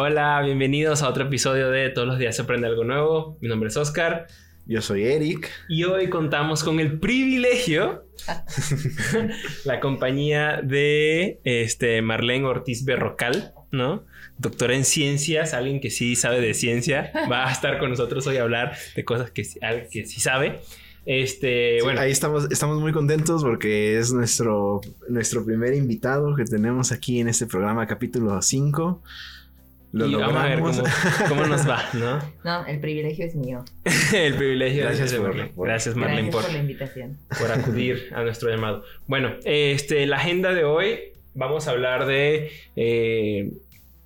Hola, bienvenidos a otro episodio de Todos los días se aprende algo nuevo. Mi nombre es Oscar. Yo soy Eric. Y hoy contamos con el privilegio, la compañía de este, Marlene Ortiz Berrocal, ¿no? Doctora en ciencias, alguien que sí sabe de ciencia, va a estar con nosotros hoy a hablar de cosas que, que sí sabe. Este, bueno. Ahí estamos, estamos muy contentos porque es nuestro, nuestro primer invitado que tenemos aquí en este programa, capítulo 5. Lo y vamos a ver cómo, nos va, ¿no? No, el privilegio es mío. el privilegio gracias es Marlene. Gracias, Marlene, por, la invitación. Por acudir a nuestro llamado. Bueno, este, la agenda de hoy vamos a hablar de, eh,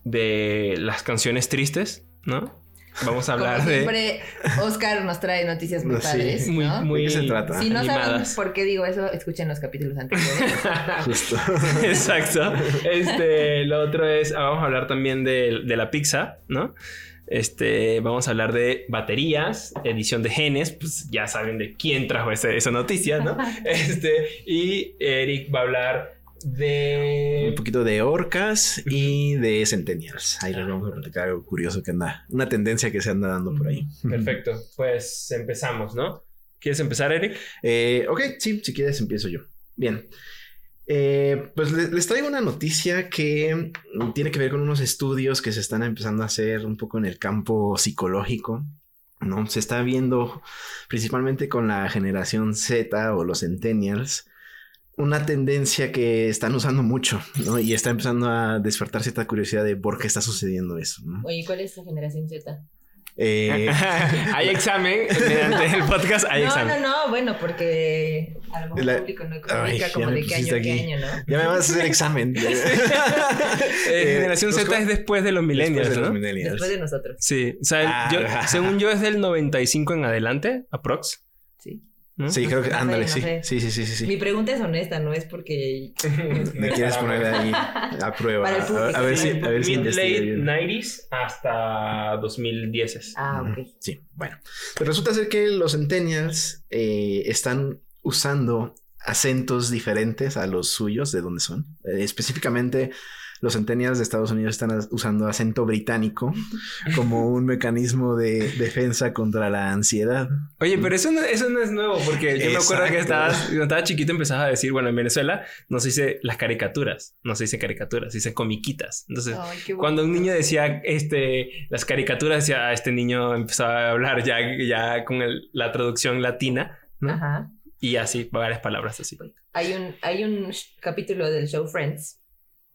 de las canciones tristes, ¿no? Vamos a hablar de. Siempre Oscar nos trae noticias muy padres. Muy, ¿no? muy, ¿De qué se trata? Si no saben por qué digo eso, escuchen los capítulos anteriores. Justo. Exacto. Este, lo otro es, ah, vamos a hablar también de, de la pizza, ¿no? Este, vamos a hablar de baterías, edición de genes, pues ya saben de quién trajo esa noticia, ¿no? Este, y Eric va a hablar de... Un poquito de orcas y de centennials. Ahí les vamos a platicar algo curioso que anda, una tendencia que se anda dando por ahí. Perfecto, pues empezamos, ¿no? ¿Quieres empezar, Eric? Eh, ok, sí, si quieres empiezo yo. Bien. Eh, pues les, traigo una noticia que tiene que ver con unos estudios que se están empezando a hacer un poco en el campo psicológico. ¿no? Se está viendo principalmente con la generación Z o los centennials una tendencia que están usando mucho, ¿no? Y está empezando a despertar cierta curiosidad de por qué está sucediendo eso, ¿no? Oye, ¿cuál es la generación Z? Eh... hay examen, mediante el podcast hay examen. No, no, no, bueno, porque a lo mejor el público no comunica como de qué año, qué año, ¿no? Ya me vas a hacer examen. eh, generación Z es después de los millennials, después de los millennials. Después de nosotros. Sí, o sea, yo, según yo es del 95 en adelante, aprox. Sí. Sí, creo que, ándale, sí. sí. Sí, sí, sí, Mi pregunta es honesta, no es porque... Me quieres poner ahí a prueba. a, ver si, a ver si late 90s hasta 2010. Ah, ok. Sí, bueno. Pero resulta ser que los centennials eh, están usando acentos diferentes a los suyos, de dónde son. Eh, específicamente los centennials de Estados Unidos están usando acento británico como un mecanismo de defensa contra la ansiedad. Oye, pero eso no, eso no es nuevo, porque yo me acuerdo que estabas, cuando estaba chiquito empezabas a decir, bueno, en Venezuela no se dice las caricaturas, no se dice caricaturas, se dice comiquitas. Entonces, cuando un niño decía este, las caricaturas, decía, ah, este niño empezaba a hablar ya, ya con la traducción latina, Ajá. Y así, varias palabras así. Hay un, hay un capítulo del show Friends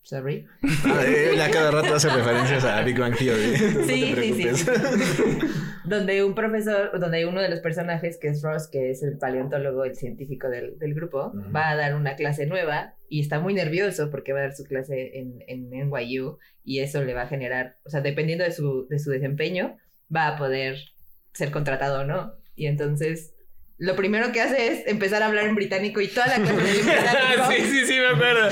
Sorry. Ah, ya cada rato hace referencias a Big Bang Theory. Sí, sí, sí, donde un profesor, donde hay uno de los personajes que es Ross, que es el paleontólogo, el científico del, del grupo, va a dar una clase nueva y está muy nervioso porque va a dar su clase en, en NYU y eso le va a generar, o sea, dependiendo de su, de su desempeño, va a poder ser contratado o no. Y entonces lo primero que hace es empezar a hablar en británico y toda la clase de británico. sí, sí, sí, me acuerdo.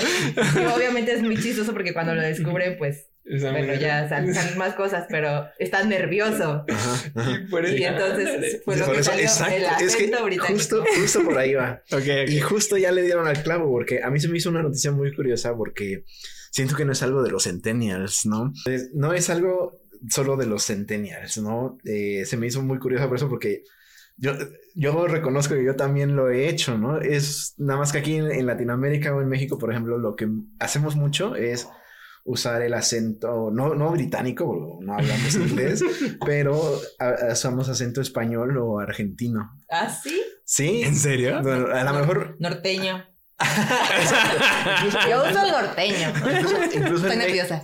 Y obviamente es muy chistoso porque cuando lo descubren, pues, bueno, ya salen, más cosas, pero está nervioso. Y, entonces fue lo que salió exacto, el es que británico. Justo, justo por ahí va. Y justo ya le dieron al clavo porque a mí se me hizo una noticia muy curiosa porque siento que no es algo de los centennials, ¿no? No es algo solo de los centennials, ¿no? Eh, se me hizo muy curiosa por eso porque yo, yo reconozco que yo también lo he hecho, ¿no? Es nada más que aquí en, Latinoamérica o en México, por ejemplo, lo que hacemos mucho es usar el acento, no, no británico, no hablamos inglés, pero usamos acento español o argentino. ¿Ah, sí? Sí. ¿En serio? Bueno, a lo mejor... Norteño. Yo uso el norteño. Incluso,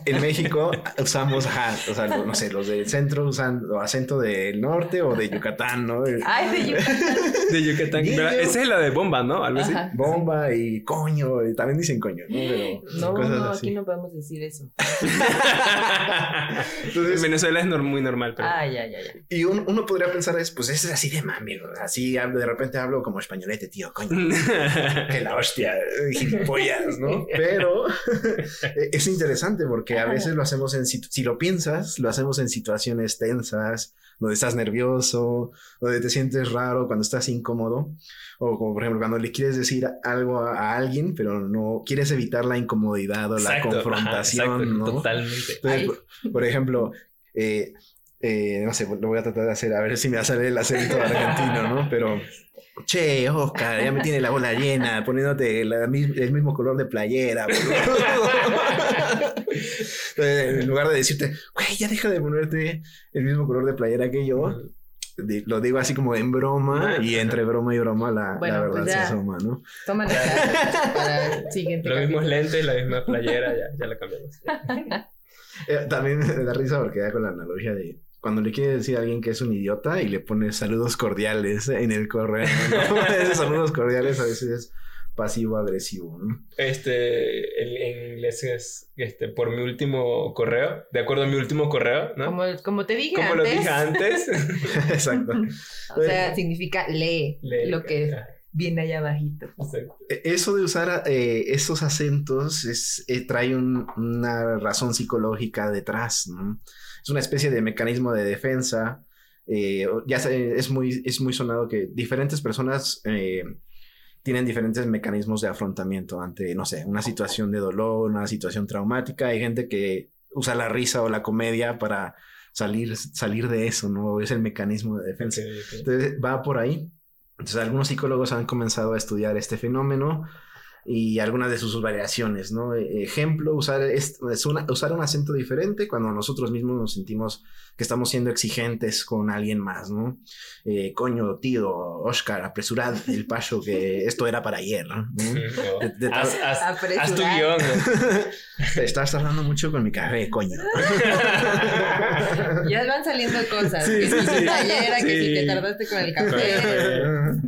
en, México usamos, o sea, no sé, los del centro usan acento del norte o de Yucatán, ¿no? Ay, de Yucatán. De Yucatán. esa es la de bomba, ¿no? Algo así. Bomba y coño, y también dicen coño, ¿no? Pero no, no, aquí no podemos decir eso. Entonces, en Venezuela es muy normal. Pero... Ah, ya, ya, ya. Y uno podría pensar, es, pues, es así de mami, así de repente hablo como españolete, tío, coño. que la hostia filosofía, gilipollas, ¿no? Pero es interesante porque a veces lo hacemos en, si lo piensas, lo hacemos en situaciones tensas, donde estás nervioso, donde te sientes raro, cuando estás incómodo, o como por ejemplo cuando le quieres decir algo a, alguien, pero no quieres evitar la incomodidad o la confrontación, ¿no? Totalmente. por, ejemplo, eh, eh, no sé, lo voy a tratar de hacer, a ver si me va a salir el acento argentino, ¿no? Pero, che, Oscar, ya me tiene la bola llena, poniéndote el mismo color de playera. en lugar de decirte, güey, ya deja de ponerte el mismo color de playera que yo, lo digo así como en broma y entre broma y broma la, la verdad pues se asoma, ¿no? Toma para el siguiente. Los mismos lentes, la misma playera, ya, ya la cambiamos. Eh, también me da risa porque da con la analogía de cuando le quiere decir a alguien que es un idiota y le pone saludos cordiales en el correo. ¿no? saludos cordiales a veces es pasivo-agresivo. ¿no? Este, en, inglés es este, por mi último correo, de acuerdo a mi último correo, ¿no? Como, como te dije como antes. lo dije antes. Exacto. o sea, significa lee, lo que viene allá abajito. E, eso de usar eh, esos acentos es, eh, trae una razón psicológica detrás, ¿no? Es una especie de mecanismo de defensa. Eh, ya es muy, es muy sonado que diferentes personas eh, tienen diferentes mecanismos de afrontamiento ante, no sé, una situación de dolor, una situación traumática. Hay gente que usa la risa o la comedia para salir, salir de eso, ¿no? Es el mecanismo de defensa. Entonces va por ahí. Entonces algunos psicólogos han comenzado a estudiar este fenómeno y algunas de sus variaciones, ¿no? E, ejemplo, usar, es, usar un acento diferente cuando nosotros mismos nos sentimos que estamos siendo exigentes con alguien más, ¿no? Eh, coño, tío, Oscar, apresurad el paso que esto era para ayer, ¿no? haz, tu guion. Estás tardando mucho con mi café, coño. ya van saliendo cosas. que si que si te tardaste con el café.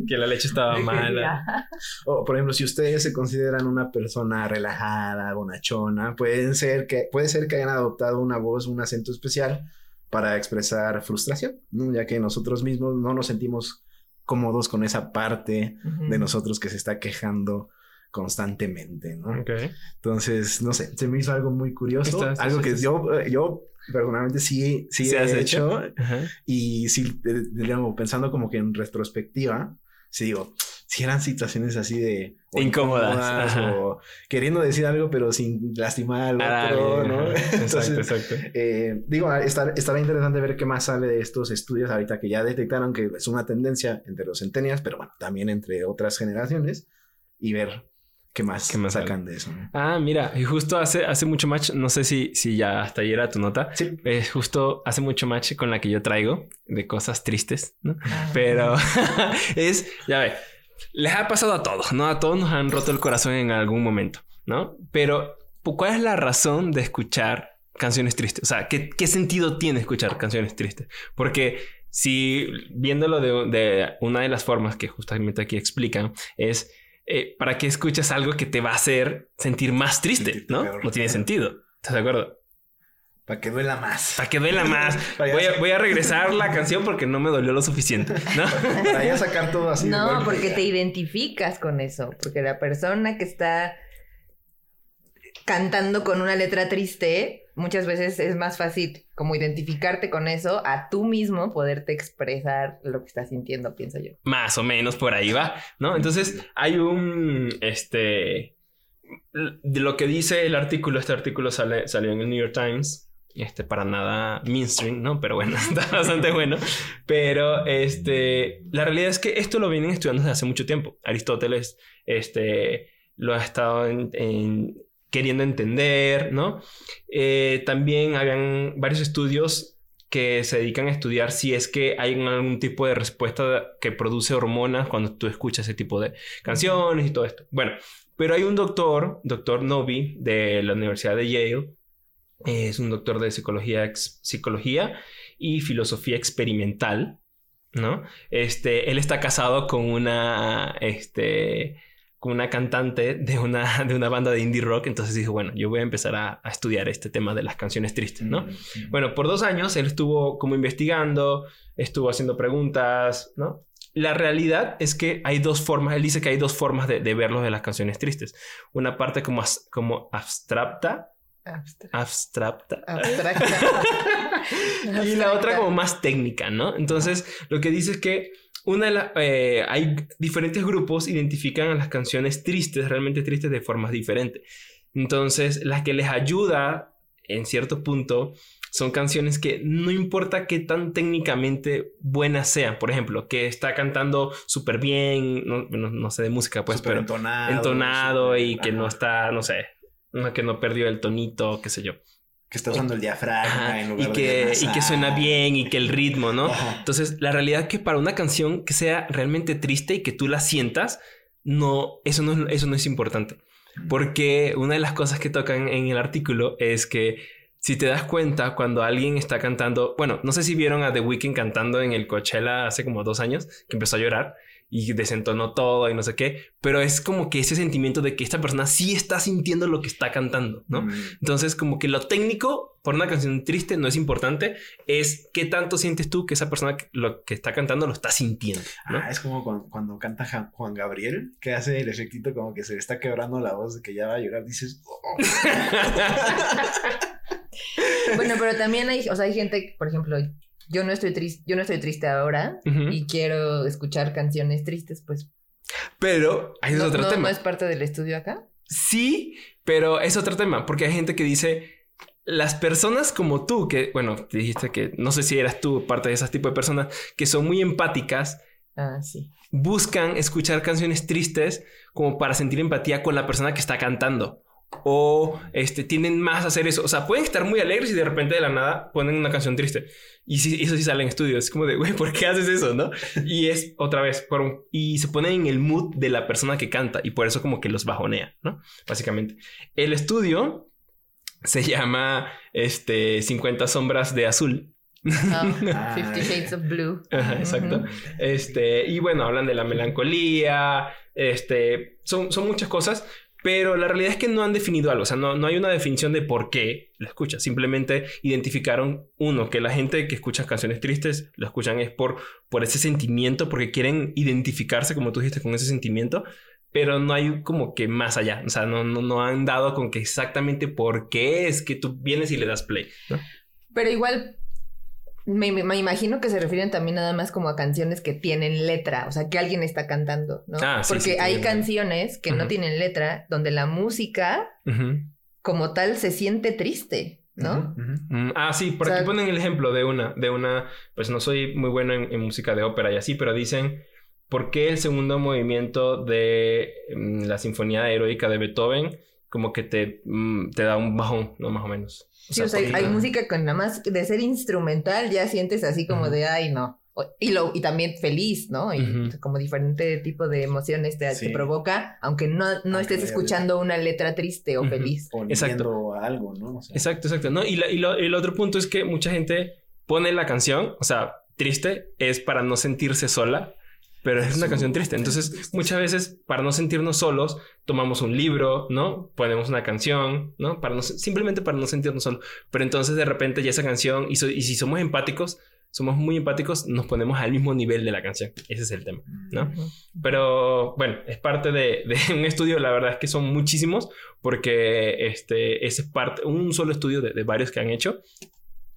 Que la leche estaba mala. O, por ejemplo, si ustedes se consideran una persona relajada, bonachona, pueden ser que, puede ser que hayan adoptado una voz, un acento especial para expresar frustración, ya que nosotros mismos no nos sentimos cómodos con esa parte de nosotros que se está quejando constantemente, ¿no? Entonces, no sé, se me hizo algo muy curioso, algo que yo, eh, yo personalmente sí, sí he hecho, y sí, digamos, pensando como que en retrospectiva, sí digo, si eran situaciones así de incómodas, o queriendo decir algo pero sin lastimar al otro, ¿no? exacto, exacto. Eh, digo, estar, estará interesante ver qué más sale de estos estudios ahorita que ya detectaron que es una tendencia entre los centenias, pero bueno, también entre otras generaciones y ver ¿Qué más, ¿Qué más sacan de eso? Ah, mira, y justo hace, hace mucho match, no sé si, si ya hasta ayer era tu nota, sí. Eh, justo hace mucho match con la que yo traigo de cosas tristes, ¿no? Ah. Pero es, ya ve, les ha pasado a todos, ¿no? A todos nos han roto el corazón en algún momento, ¿no? Pero, ¿cuál es la razón de escuchar canciones tristes? O sea, ¿qué, qué sentido tiene escuchar canciones tristes? Porque si viéndolo de, de una de las formas que justamente aquí explican es eh, ¿para qué escuchas algo que te va a hacer sentir más triste? ¿No? no tiene sentido. ¿Estás de acuerdo? Para que duela más. Para que duela más. voy, a, voy, a, regresar la canción porque no me dolió lo suficiente. ¿no? Para ya sacar todo así. No, porque te identificas con eso. Porque la persona que está cantando con una letra triste, muchas veces es más fácil como identificarte con eso a tú mismo poderte expresar lo que estás sintiendo, pienso yo. Más o menos por ahí va, ¿no? Entonces hay un, este, de lo que dice el artículo, este artículo sale, salió en el New York Times, este, para nada mainstream, ¿no? Pero bueno, está bastante bueno. Pero, este, la realidad es que esto lo vienen estudiando desde hace mucho tiempo. Aristóteles, este, lo ha estado en queriendo entender, ¿no? Eh, también habían varios estudios que se dedican a estudiar si es que hay algún tipo de respuesta que produce hormonas cuando tú escuchas ese tipo de canciones y todo esto. Bueno, pero hay un doctor, doctor Novi, de la Universidad de Yale, es un doctor de psicología, psicología y filosofía experimental, ¿no? Este, él está casado con una, este, una cantante de una, de una banda de indie rock, entonces dijo, bueno, yo voy a empezar a, estudiar este tema de las canciones tristes, ¿no? Bueno, por dos años él estuvo como investigando, estuvo haciendo preguntas, ¿no? la realidad es que hay dos formas, él dice que hay dos formas de, de verlos de las canciones tristes. Una parte como, como abstracta. Abstracta. Abstracta. y la otra como más técnica, ¿no? Entonces, lo que dice es que una de eh, hay diferentes grupos identifican a las canciones tristes, realmente tristes, de formas diferentes. Entonces, las que les ayuda en cierto punto son canciones que no importa qué tan técnicamente buenas sean. Por ejemplo, que está cantando súper bien, no, sé de música, pues, pero entonado, entonado y que no está, no sé, que no perdió el tonito, qué sé yo. Que está usando el diafragma en lugar y que, y que suena bien y que el ritmo, ¿no? Entonces, la realidad es que para una canción que sea realmente triste y que tú la sientas, no, eso no, eso no es importante. Porque una de las cosas que tocan en el artículo es que si te das cuenta, cuando alguien está cantando, bueno, no sé si vieron a The Weeknd cantando en el Coachella hace como dos años, que empezó a llorar y desentonó todo y no sé qué, pero es como que ese sentimiento de que esta persona sí está sintiendo lo que está cantando, ¿no? Mm. Entonces, como que lo técnico por una canción triste no es importante, es qué tanto sientes tú que esa persona lo que está cantando lo está sintiendo, ¿no? Ah, es como cuando, canta Juan Gabriel, que hace el efectito como que se le está quebrando la voz de que ya va a llorar, dices... Oh". bueno, pero también hay, o sea, hay gente, por ejemplo, yo no estoy triste, yo no estoy triste ahora y quiero escuchar canciones tristes, pues. Pero hay otro tema. ¿No es parte del estudio acá? Sí, pero es otro tema, porque hay gente que dice, las personas como tú, que, bueno, te dijiste que no sé si eras tú parte de ese tipo de personas, que son muy empáticas. Ah, sí. Buscan escuchar canciones tristes como para sentir empatía con la persona que está cantando o este, tienden más a hacer eso. O sea, pueden estar muy alegres y de repente de la nada ponen una canción triste. Y eso sí sale en estudios. Es como de, güey, ¿por qué haces eso? ¿No? Y es otra vez, por y se ponen en el mood de la persona que canta y por eso como que los bajonea, ¿no? Básicamente. El estudio se llama este, 50 sombras de azul. Oh, Fifty Shades of Blue. exacto. Este, y bueno, hablan de la melancolía, este, son, son muchas cosas, pero la realidad es que no han definido algo, o sea, no, no hay una definición de por qué lo escucha. Simplemente identificaron, uno, que la gente que escucha canciones tristes lo escuchan es por, por ese sentimiento, porque quieren identificarse, como tú dijiste, con ese sentimiento, pero no hay como que más allá, o sea, no, no, no han dado con que exactamente por qué es que tú vienes y le das play. Pero igual me, imagino que se refieren también nada más como a canciones que tienen letra, o sea, que alguien está cantando, ¿no? Ah, porque hay canciones que no tienen letra, donde la música como tal se siente triste. ¿No? Mm, ah, sí, por aquí ponen el ejemplo de una, de una, pues no soy muy bueno en, música de ópera y así, pero dicen, ¿por qué el segundo movimiento de mm, la Sinfonía Heroica de Beethoven como que te, mm, te da un bajón, ¿no? Más o menos. Sí, o sea, hay, música con nada más de ser instrumental, ya sientes así como de, ay, no. Y, lo, y también feliz, ¿no? Y como diferente tipo de emociones te, provoca, aunque no, no estés escuchando una letra triste o feliz. exacto. algo, ¿no? Exacto, exacto. ¿no? Y, y lo, el otro punto es que mucha gente pone la canción, o sea, triste, es para no sentirse sola pero es una canción triste. Entonces, muchas veces, para no sentirnos solos, tomamos un libro, ¿no? Ponemos una canción, ¿no? Para no, simplemente para no sentirnos solos. Pero entonces, de repente, ya esa canción, y, si somos empáticos, somos muy empáticos, nos ponemos al mismo nivel de la canción. Ese es el tema, ¿no? Pero bueno, es parte de, un estudio, la verdad es que son muchísimos, porque este, es parte, un solo estudio de, de varios que han hecho,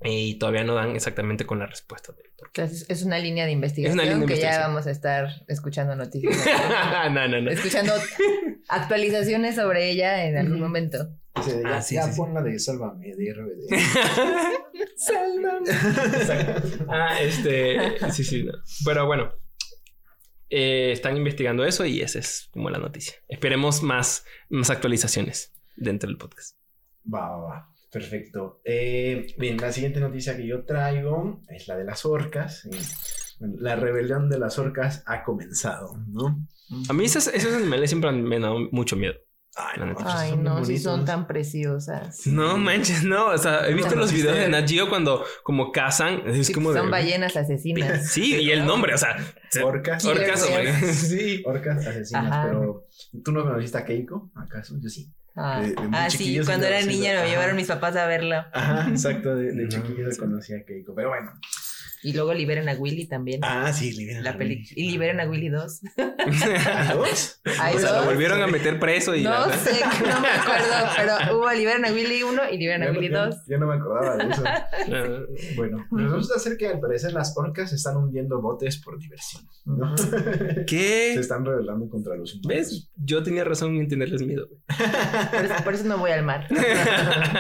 y todavía no dan exactamente con la respuesta. es una línea de investigación que ya vamos a estar escuchando noticias. no, no, no. Escuchando actualizaciones sobre ella en algún momento. ya, ah, sí, pon la de Sálvame de RBD. Sálvame. ah, este. Sí, sí. Pero bueno. Eh, están investigando eso y esa es como la noticia. Esperemos más, más actualizaciones dentro del podcast. Va, va, va. Perfecto. Eh, bien, la siguiente noticia que yo traigo es la de las orcas. la rebelión de las orcas ha comenzado, ¿no? A mí esos, esos animales siempre me han dado mucho miedo. Ay, no, si son tan preciosas. No manches, no. O sea, he visto los videos de Nat cuando como cazan. Es como son ballenas asesinas. Sí, y el nombre, o sea. Orcas. Orcas, Sí. Orcas asesinas, pero. ¿Tú no conociste a Keiko? ¿Acaso? Yo sí. Ah, ah sí, cuando era niña me llevaron mis papás a verla. Ajá, exacto, de, de chiquillo conocí a Keiko. Pero bueno, Y luego liberan a Willy también. Ah, sí, liberan la a Willy. Y liberan a Willy 2. ¿A dos? ¿A dos? lo volvieron a meter preso y... No sé, no me acuerdo, pero hubo liberan a Willy 1 y liberan a Willy 2. Yo, no me acordaba de eso. bueno, resulta ser que al parecer las orcas están hundiendo botes por diversión. ¿Qué? Se están rebelando contra los humanos. ¿Ves? Yo tenía razón en tenerles miedo. Por eso, no voy al mar.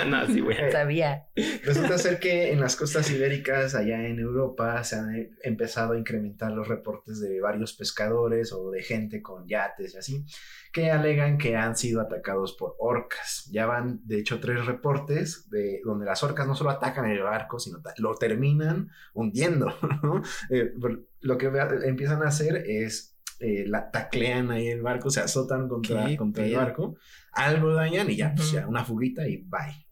no, sí, güey. Sabía. Resulta ser que en las costas ibéricas, allá en Europa, se han empezado a incrementar los reportes de varios pescadores o de gente con yates y así, que alegan que han sido atacados por orcas. Ya van, de hecho, tres reportes de donde las orcas no solo atacan el barco, sino lo terminan hundiendo. Eh, lo que empiezan a hacer es eh, la taclean ahí el barco, se azotan contra, contra el barco, algo dañan y ya, pues ya una fuguita y bye.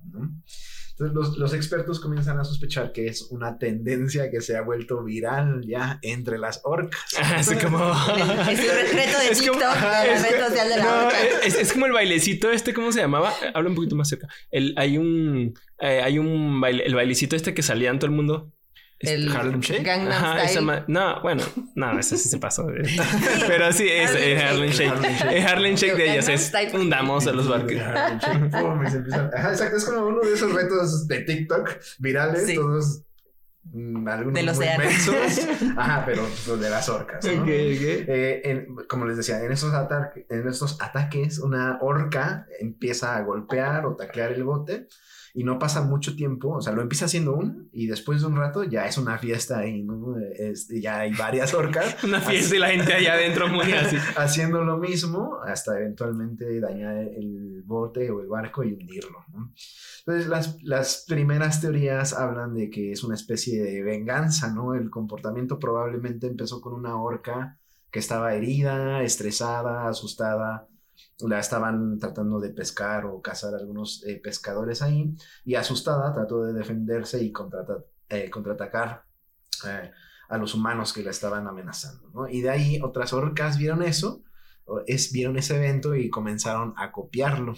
Entonces los, expertos comienzan a sospechar que es una tendencia que se ha vuelto viral ya entre las orcas. Así como... es un reto de TikTok, el social de la orca. Es, como el bailecito este, ¿cómo se llamaba? Habla un poquito más cerca. El, hay un... Eh, hay un baile, el bailecito este que salía en todo el mundo. El Harlem Shake. Gangnam no, bueno, no, ese sí se pasó. Pero sí, es, Harlem Shake. El Harlem Shake de ellas es hundamos a los barcos. exacto, es como uno de esos retos de TikTok virales, todos mm, algunos de los muy ajá, pero de las orcas. ¿no? Eh, como les decía, en esos, en estos ataques, una orca empieza a golpear o taclear el bote y no pasa mucho tiempo, o sea, lo empieza haciendo uno y después de un rato ya es una fiesta ahí, ¿no? ya hay varias orcas. una fiesta y la gente allá adentro muy así. haciendo lo mismo hasta eventualmente dañar el bote o el barco y hundirlo, ¿no? Entonces, las, las primeras teorías hablan de que es una especie de venganza, ¿no? El comportamiento probablemente empezó con una orca que estaba herida, estresada, asustada, la estaban tratando de pescar o cazar algunos eh, pescadores ahí y asustada trató de defenderse y eh, contraatacar eh, a los humanos que la estaban amenazando. ¿no? Y de ahí otras orcas vieron eso, es, vieron ese evento y comenzaron a copiarlo.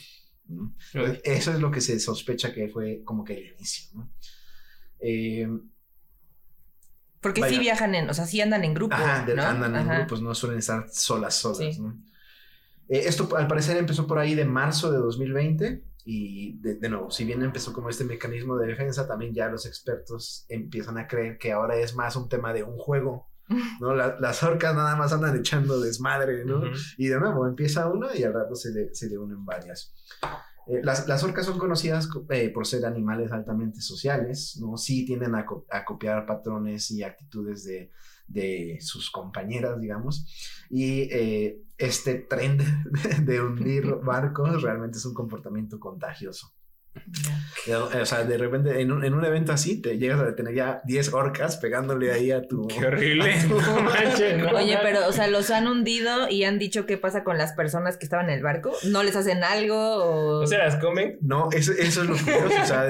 Eso es lo que se sospecha que fue como que el inicio. ¿no? Porque sí viajan en, o sea, sí andan en grupos. andan en grupos, no suelen estar solas, solas. ¿no? Eh, esto al parecer empezó por ahí de marzo de 2020 y de, nuevo, si bien empezó como este mecanismo de defensa, también ya los expertos empiezan a creer que ahora es más un tema de un juego. ¿no? las orcas nada más andan echando desmadre, ¿no? Y de nuevo empieza una y al rato se le, se le unen varias. Eh, las, las, orcas son conocidas eh, por ser animales altamente sociales, ¿no? Sí tienden a, a copiar patrones y actitudes de, de sus compañeras, digamos. Y eh, este trend de hundir barcos realmente es un comportamiento contagioso. O sea, de repente en un, en un, evento así te llegas a tener ya 10 orcas pegándole ahí a tu. Qué horrible. Oye, pero, o sea, los han hundido y han dicho qué pasa con las personas que estaban en el barco. ¿No les hacen algo? ¿O, ¿O se las comen? No, eso, eso es lo curioso. o sea,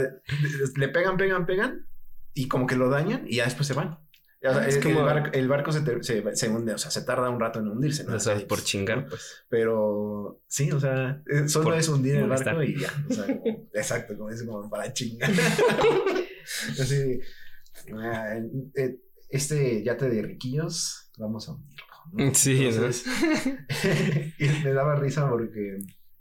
le pegan, pegan, pegan y como que lo dañan y ya después se van es como... el, barco, se, hunde, o sea, se tarda un rato en hundirse. ¿no? O sea, por chingar, pues. Pero sí, o sea, eh, solo es hundir el barco y ya. O sea, exacto, como dice, como para chingar. Así, ah, eh, este yate de riquillos, vamos a hundirlo. Sí, Entonces, me daba risa porque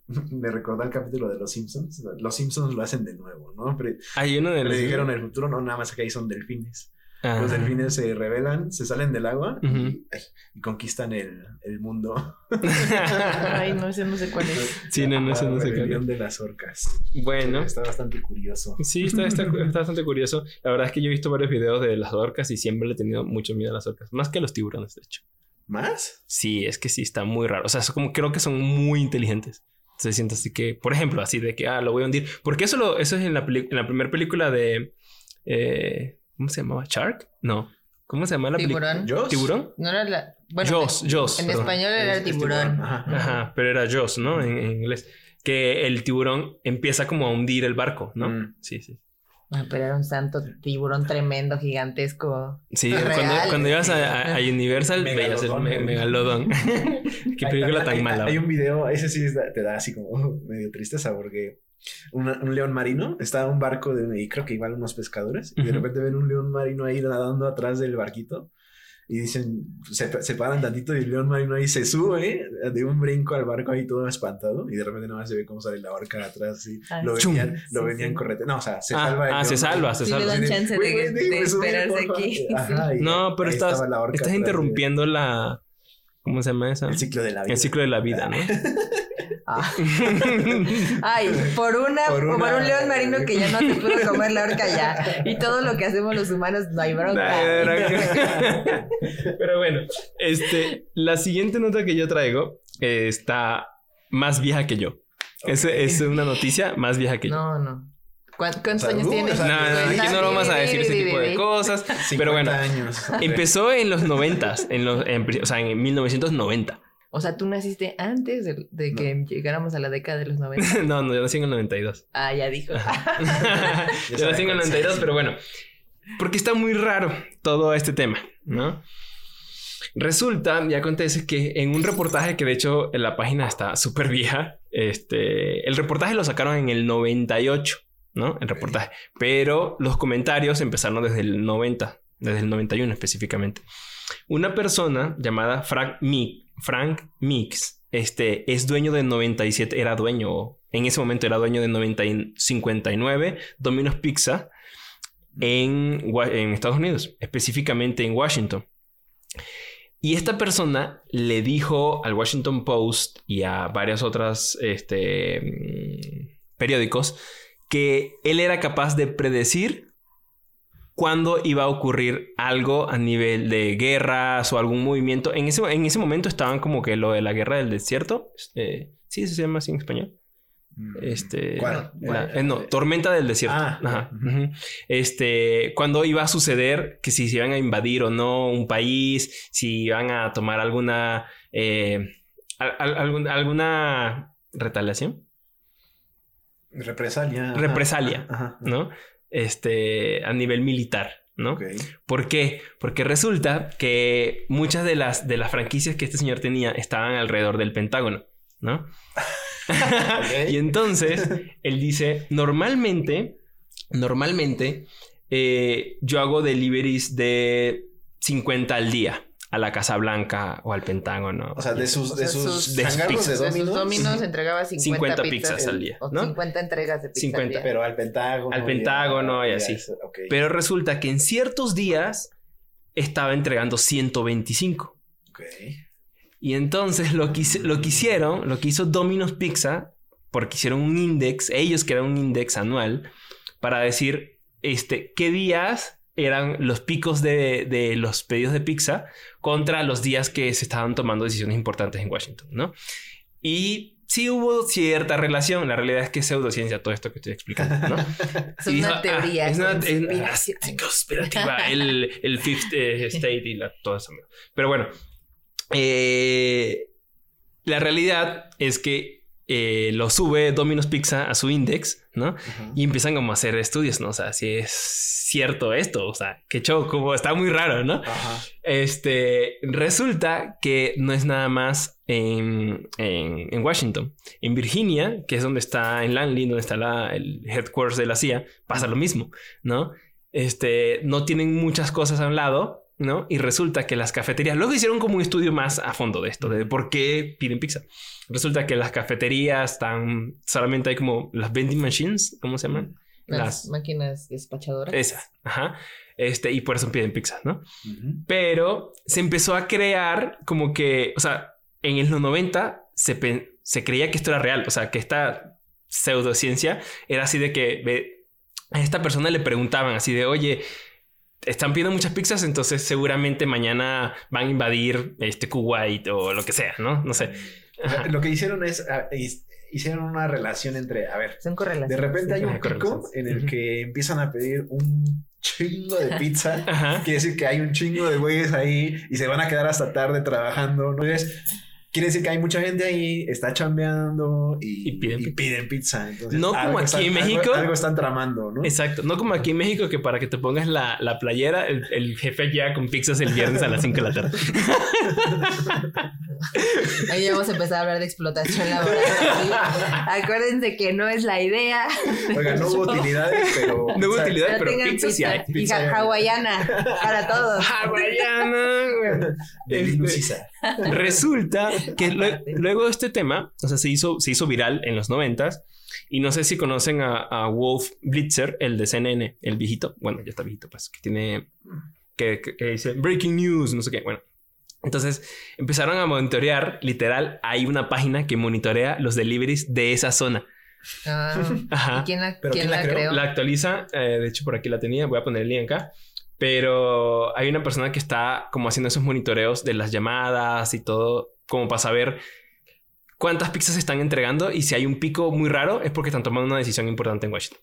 me recordó el capítulo de Los Simpsons. Los Simpsons lo hacen de nuevo, ¿no? Hay uno de los... Le dijeron el futuro, no, nada más que ahí son delfines. Los delfines se rebelan, se salen del agua y, conquistan el, el mundo. Ay, no, ese no sé cuál es. Sí, no, no, ese no sé cuál es. de las orcas. Bueno. Está bastante curioso. Sí, está, está, está, bastante curioso. La verdad es que yo he visto varios videos de las orcas y siempre le he tenido mucho miedo a las orcas. Más que a los tiburones, de hecho. ¿Más? Sí, es que sí, está muy raro. O sea, como, creo que son muy inteligentes. Se siente así que, por ejemplo, así de que, ah, lo voy a hundir. Porque eso, lo, eso es en la, en la primera película de... Eh, ¿Cómo se llamaba? ¿Shark? No. ¿Cómo se llama la película? ¿Tiburón? ¿Tiburón? No era la. Bueno, Joss, Joss. En español era el tiburón. Ajá, pero era Joss, ¿no? En, inglés. Que el tiburón empieza como a hundir el barco, ¿no? Mm. Sí, sí. Ah, pero era un santo tiburón tremendo, gigantesco. Sí, cuando, cuando, ibas a, a Universal veías el megalodón. Qué película tan mala. Hay un video, ese sí te da así como medio tristeza porque un león marino. Estaba un barco de, y creo que igual unos pescadores. Y de repente ven un león marino ahí nadando atrás del barquito. Y dicen, se, se paran tantito y el león marino ahí se sube de un brinco al barco ahí todo espantado. Y de repente nada más se ve cómo sale la barca atrás. Y lo venían, lo venían correte. No, o sea, se ah, salva. ah, se salva, se salva. le dan chance de, esperarse aquí. no, pero estás, estás interrumpiendo la. ¿Cómo se llama esa? El ciclo de la vida. El ciclo de la vida, ¿no? Ah. Ay, por una, por, un león marino que ya no te pudo comer la horca ya. Y todo lo que hacemos los humanos no hay bronca. Pero bueno, este, la siguiente nota que yo traigo está más vieja que yo. Es, una noticia más vieja que yo. No, no. ¿Cuántos años tienes? No, no, aquí no vamos a decir ese tipo de cosas. Pero bueno, empezó en los noventas, en los, o sea, en 1990. O sea, tú naciste antes de, que llegáramos a la década de los 90. no, no, yo nací en el 92. Ah, ya dijo. yo nací en el 92, pero bueno. Porque está muy raro todo este tema, ¿no? Resulta y acontece que en un reportaje que de hecho en la página está súper vieja, este, el reportaje lo sacaron en el 98, ¿no? El reportaje. Pero los comentarios empezaron desde el 90, desde el 91 específicamente. Una persona llamada Frank Meek Frank Mix este, es dueño de 97, era dueño, en ese momento era dueño de 90 59 Domino's Pizza en, en Estados Unidos, específicamente en Washington. Y esta persona le dijo al Washington Post y a varias otras este, mm, periódicos que él era capaz de predecir cuándo iba a ocurrir algo a nivel de guerras o algún movimiento. En ese, en ese momento estaban como que lo de la guerra del desierto. Este, sí, eso se llama así en español. Mm, este, ¿Cuál? Eh, no, tormenta del desierto. Ah, Ajá. Este, cuando iba a suceder que si se iban a invadir o no un país, si iban a tomar alguna, eh, alguna retaliación. Represalia. Represalia, ¿no? Este, a nivel militar, ¿no? ¿Por qué? Porque resulta que muchas de las, de las franquicias que este señor tenía estaban alrededor del Pentágono, ¿no? y entonces él dice, normalmente, normalmente eh, yo hago deliveries de 50 al día a la Casa Blanca o al Pentágono. O sea, de sus, de sus, de sus dominos, entregaba 50, pizzas, al día. ¿no? 50 entregas de pizza 50, pero al Pentágono. Al Pentágono y, así. Pero resulta que en ciertos días estaba entregando 125. Ok. Y entonces lo que, lo que hicieron, lo que hizo Domino's Pizza, porque hicieron un index, ellos crearon un index anual para decir, este, qué días eran los picos de, de, los pedidos de pizza contra los días que se estaban tomando decisiones importantes en Washington, ¿no? Y sí hubo cierta relación. La realidad es que es pseudociencia todo esto que estoy explicando, ¿no? es una teoría. es una conspirativa. el, el Fifth eh, State y la, todo eso. Pero bueno, eh, la realidad es que eh, lo sube Domino's Pizza a su index, ¿no? Y empiezan como a hacer estudios, ¿no? O sea, si es cierto esto, o sea, que show, como está muy raro, ¿no? Este, resulta que no es nada más en, en, Washington. En Virginia, que es donde está, en Langley, donde está la, el headquarters de la CIA, pasa lo mismo, ¿no? Este, no tienen muchas cosas a un lado, ¿no? Y resulta que las cafeterías, luego hicieron como un estudio más a fondo de esto, de por qué piden pizza. Resulta que las cafeterías están, solamente hay como las vending machines, ¿cómo se llaman? Las, máquinas despachadoras. Esas, ajá. Este, y por eso piden pizza, ¿no? Pero se empezó a crear como que, o sea, en los 90 se, se creía que esto era real, o sea, que esta pseudociencia era así de que a esta persona le preguntaban así de, oye, están pidiendo muchas pizzas, entonces seguramente mañana van a invadir este Kuwait o lo que sea, ¿no? No sé. Lo que hicieron es ah, hicieron una relación entre, a ver, son De repente hay un pico en el que empiezan a pedir un chingo de pizza. Quiere decir que hay un chingo de güeyes ahí y se van a quedar hasta tarde trabajando. ¿no? Quiere decir que hay mucha gente ahí, está chambeando y, piden, pizza. no como aquí en México. Algo, están tramando, ¿no? Exacto. No como aquí en México que para que te pongas la, la playera, el, jefe ya con pizzas el viernes a las 5 de la tarde. Ahí vamos a empezar a hablar de explotación laboral. Acuérdense que no es la idea. Oiga, no hubo utilidades, pero. No hubo utilidades, pero, pizza, sí hay. Pizza hawaiana para todos. Hawaiana. De Resulta que luego de este tema, o sea, se hizo, se hizo viral en los noventas. Y no sé si conocen a, Wolf Blitzer, el de CNN, el viejito. Bueno, ya está viejito, pues, que tiene. Que, dice breaking news, no sé qué. Bueno, entonces empezaron a monitorear, literal, hay una página que monitorea los deliveries de esa zona. Ah, Ajá. ¿Quién la, ¿quién la, creó? La actualiza, eh, de hecho por aquí la tenía, voy a poner el link acá. Pero hay una persona que está como haciendo esos monitoreos de las llamadas y todo, como para saber cuántas pizzas se están entregando y si hay un pico muy raro es porque están tomando una decisión importante en Washington.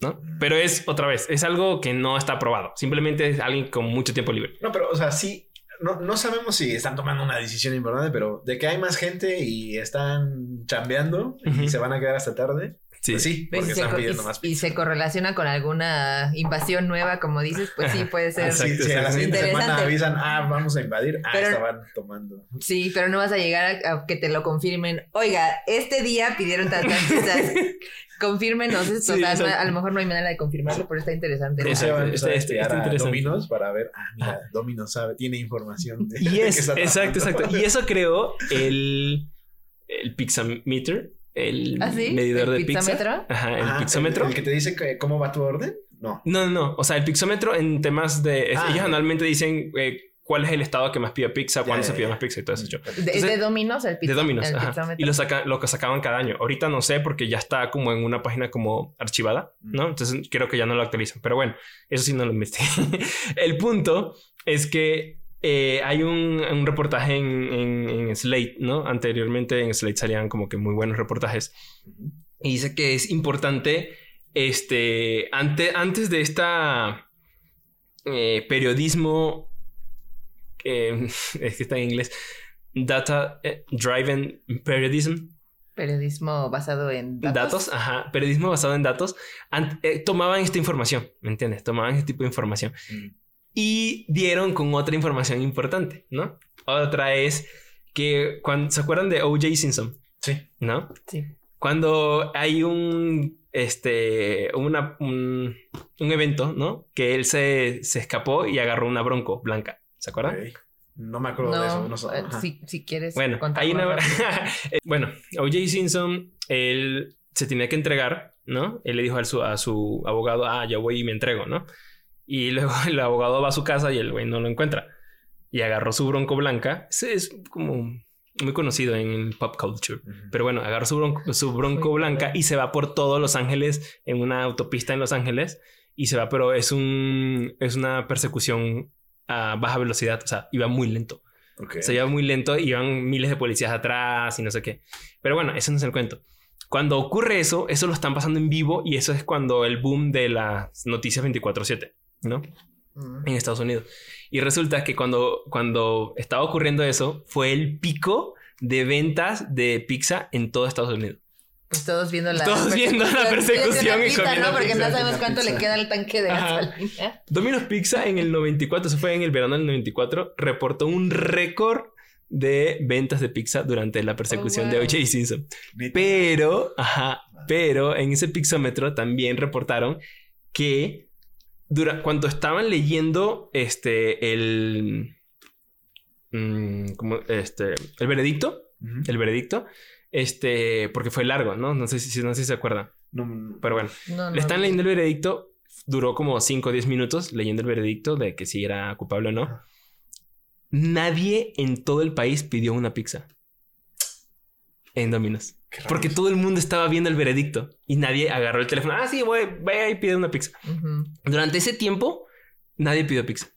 ¿No? Pero es otra vez, es algo que no está aprobado. Simplemente es alguien con mucho tiempo libre. No, pero, o sea, sí, no, no, sabemos si están tomando una decisión importante, pero de que hay más gente y están chambeando y se van a quedar hasta tarde, Sí, pues sí, porque están pidiendo más Y se correlaciona con alguna invasión nueva, como dices, pues sí, puede ser. Sí, sí, a la siguiente semana avisan, ah, vamos a invadir, ah, estaban tomando. Sí, pero no vas a llegar a, que te lo confirmen. Oiga, este día pidieron tantas pizzas. Confírmenos esto. a lo mejor no hay manera de confirmarlo, pero está interesante. Está, está, Dominos para ver, ah, mira, Dominos sabe, tiene información. De, y es, exacto, exacto. Y eso creó el, el Pixameter el ¿Ah, medidor de pizza. Ajá, el pixómetro. El, que te dice cómo va tu orden? No. No, no, O sea, el pixómetro en temas de. Ah, ellos anualmente dicen eh, cuál es el estado que más pide pizza, cuándo se pide más pizza y todo eso. ¿Es de Dominos el pizza, De Dominos, ajá. Y lo, saca, lo que sacaban cada año. Ahorita no sé porque ya está como en una página como archivada, ¿no? Entonces creo que ya no lo actualizan. Pero bueno, eso sí no lo investigué. el punto es que eh, hay un, reportaje en, Slate, ¿no? Anteriormente en Slate salían como que muy buenos reportajes. Y dice que es importante, este, antes de esta eh, periodismo, es que está en inglés, Data eh, Driven Periodism. Periodismo basado en datos. Datos, ajá. Periodismo basado en datos. tomaban esta información, ¿me entiendes? Tomaban este tipo de información. Mm y dieron con otra información importante, ¿no? Otra es que cuando se acuerdan de O.J. Simpson, sí, ¿no? Sí. Cuando hay un este una, un, evento, ¿no? Que él se, escapó y agarró una bronco blanca, ¿se acuerdan? No me acuerdo de eso. No eh, si, si, quieres. Bueno, hay una... bueno, O.J. Simpson, él se tenía que entregar, ¿no? Él le dijo a su, a su abogado, ah, ya voy y me entrego, ¿no? Y luego el abogado va a su casa y el güey no lo encuentra. Y agarró su bronco blanca. Ese es como muy conocido en pop culture. Pero bueno, agarró su bronco, su bronco blanca y se va por todos Los Ángeles en una autopista en Los Ángeles. Y se va, pero es un es una persecución a baja velocidad. O sea, iba muy lento. Se iba muy lento, iban miles de policías atrás y no sé qué. Pero bueno, eso no es el cuento. Cuando ocurre eso, eso lo están pasando en vivo y eso es cuando el boom de las noticias 24/7. ¿No? En Estados Unidos. Y resulta que cuando, cuando estaba ocurriendo eso, fue el pico de ventas de pizza en todo Estados Unidos. Pues todos viendo la, todos viendo la persecución y comiendo ¿no? Porque no sabemos cuánto le queda al tanque de gasolina. Domino's Pizza en el 94, eso fue en el verano del 94, reportó un récord de ventas de pizza durante la persecución de O.J. Simpson. Pero, ajá, pero en ese pixómetro también reportaron que cuando estaban leyendo este, el, mm, como este, el veredicto, el veredicto, este, porque fue largo, ¿no? No sé si, no sé si se acuerdan. Pero bueno, le están leyendo el veredicto, duró como 5 o 10 minutos leyendo el veredicto de que si era culpable o no. Nadie en todo el país pidió una pizza en Domino's. Porque todo el mundo estaba viendo el veredicto y nadie agarró el teléfono. Ah, sí, voy, ve y pide una pizza. Durante ese tiempo, nadie pidió pizza.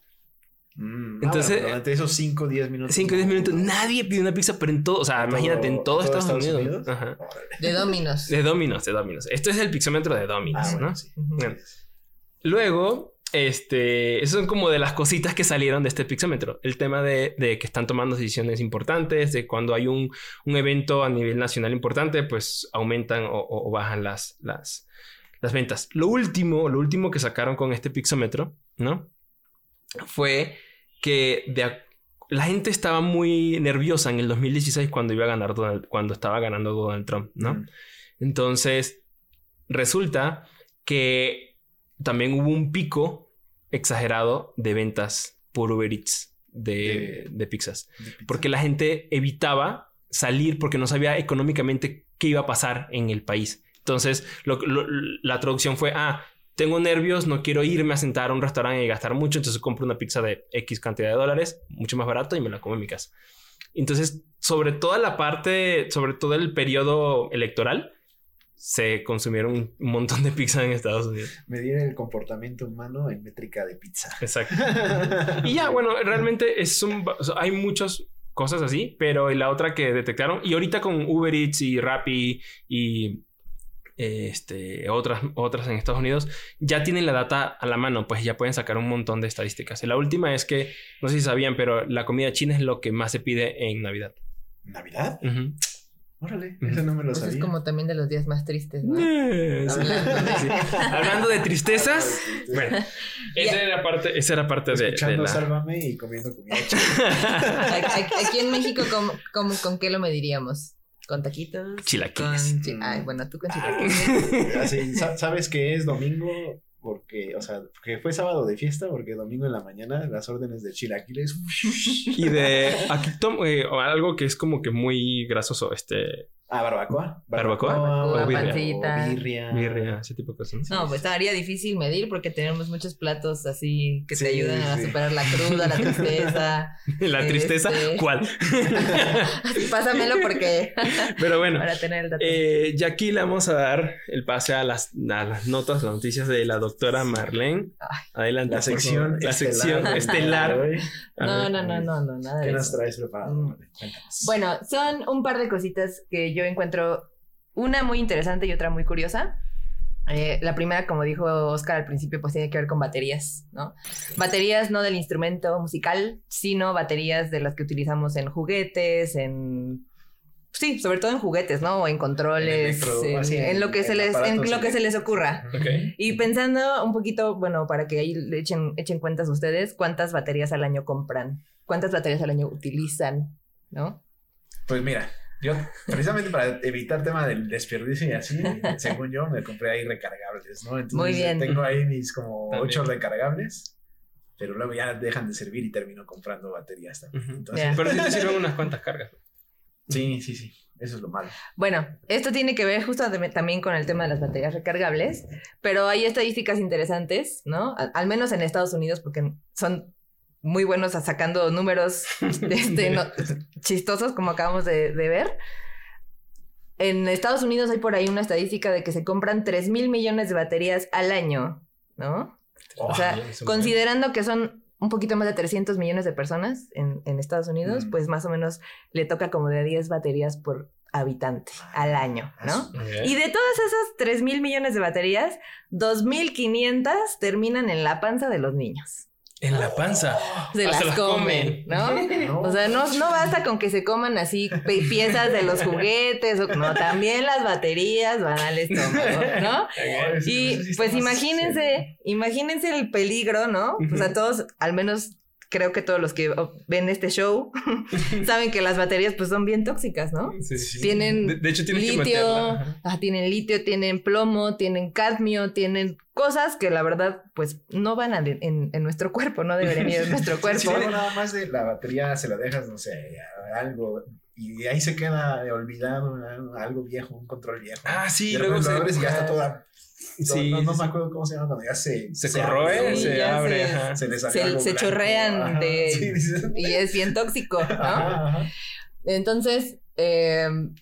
Mm, Entonces, durante esos 5 o 10 minutos. 5 o 10 minutos, nadie pidió una pizza, pero en todo, o sea, imagínate, en todo, Estados, Unidos. De Dominos. De Dominos, de Dominos. Esto es el pixómetro de Dominos, ah, ¿no? Luego, este, eso son como de las cositas que salieron de este pixómetro. El tema de, que están tomando decisiones importantes, de cuando hay un, evento a nivel nacional importante, pues aumentan o, bajan las, las, las, ventas. Lo último, lo último que sacaron con este pixómetro, ¿no? Fue que la gente estaba muy nerviosa en el 2016 cuando iba a ganar cuando estaba ganando Donald Trump, ¿no? Entonces, resulta que también hubo un pico exagerado de ventas por Uber Eats de, pizzas. Porque la gente evitaba salir porque no sabía económicamente qué iba a pasar en el país. Entonces, la traducción fue, ah, tengo nervios, no quiero irme a sentar a un restaurante y gastar mucho, entonces compro una pizza de X cantidad de dólares, mucho más barato, y me la como en mi casa. Entonces, sobre toda la parte, sobre todo el periodo electoral, se consumieron un montón de pizza en Estados Unidos. Medir el comportamiento humano en métrica de pizza. Exacto. y ya, bueno, realmente es un, hay muchas cosas así, pero la otra que detectaron, y ahorita con Uber Eats y Rappi y este, otras, otras en Estados Unidos, ya tienen la data a la mano, pues ya pueden sacar un montón de estadísticas. Y la última es que, no sé si sabían, pero la comida china es lo que más se pide en Navidad. ¿Navidad? Órale, eso no me lo pues sabía. Es como también de los días más tristes, ¿no? Hablando, de tristezas, bueno, esa era parte, esa era parte de, de la... Sálvame y comiendo comida Aquí en México, ¿con, con, qué lo mediríamos? ¿Con taquitos? Chilaquiles. Ay, bueno, tú con chilaquiles. Así, ¿Sabes que es domingo? Porque, o sea, que fue sábado de fiesta, porque domingo en la mañana las órdenes de chilaquiles. Y de aquí tomo eh, algo que es como que muy grasoso, este Ah, barbacoa. Barbacoa. barbacoa birria. birria. Birria, ese tipo de cosas. No, pues estaría difícil medir porque tenemos muchos platos así que te ayudan a superar la cruda, la tristeza. ¿La tristeza? Este, ¿Cuál? Pásamelo porque. Pero bueno. Para tener el dato. Eh, ya aquí le vamos a dar el pase a las, a las notas, las noticias de la doctora Marlene. Adelante. La sección. La sección estelar. no, no, no, no, no, nada ¿Qué nos traes preparado? Mm. Bueno, son un par de cositas que yo encuentro una muy interesante y otra muy curiosa. Eh, la primera, como dijo Oscar al principio, pues tiene que ver con baterías, ¿no? Baterías no del instrumento musical, sino baterías de las que utilizamos en juguetes, en sí, sobre todo en juguetes, ¿no? O en controles, en, lo que se les, en lo que se les ocurra. Y pensando un poquito, bueno, para que ahí le echen, echen cuentas ustedes, ¿cuántas baterías al año compran? ¿Cuántas baterías al año utilizan? ¿No? Pues mira, yo, precisamente para evitar tema del desperdicio y así, según yo, me compré ahí recargables, ¿no? Entonces, Muy bien. tengo ahí mis como ocho recargables, pero luego ya dejan de servir y termino comprando baterías también. Pero sí te sirven unas cuantas cargas. Sí, sí, sí. Eso es lo malo. Bueno, esto tiene que ver justo también con el tema de las baterías recargables, pero hay estadísticas interesantes, ¿no? Al, menos en Estados Unidos, porque son muy buenos sacando números este, chistosos, como acabamos de, ver. En Estados Unidos hay por ahí una estadística de que se compran 3 mil millones de baterías al año, ¿no? o sea, considerando que son un poquito más de 300 millones de personas en, Estados Unidos, mm. pues más o menos le toca como de 10 baterías por habitante al año, ¿no? Y de todas esas 3 mil millones de baterías, 2.500 terminan en la panza de los niños. En la panza. Se las, comen, ¿no? O sea, no, no basta con que se coman así piezas de los juguetes, o, no, también las baterías van al estómago, ¿no? Y pues imagínense, imagínense el peligro, ¿no? O sea, todos, al menos creo que todos los que ven este show saben que las baterías pues son bien tóxicas, ¿no? Sí, sí. Tienen de, hecho, litio, tienen litio, tienen plomo, tienen cadmio, tienen cosas que la verdad pues no van a en, en, nuestro cuerpo, no deberían ir en nuestro cuerpo. Si nada más de la batería se la dejas, no sé, algo y ahí se queda olvidado algo viejo, un control viejo. Ah, sí, y luego se... y ya está toda Sí, no, me acuerdo cómo se llama cuando ya se, se, corroe, se, abre, se, se, chorrean de, y es bien tóxico, ¿no? Entonces, em,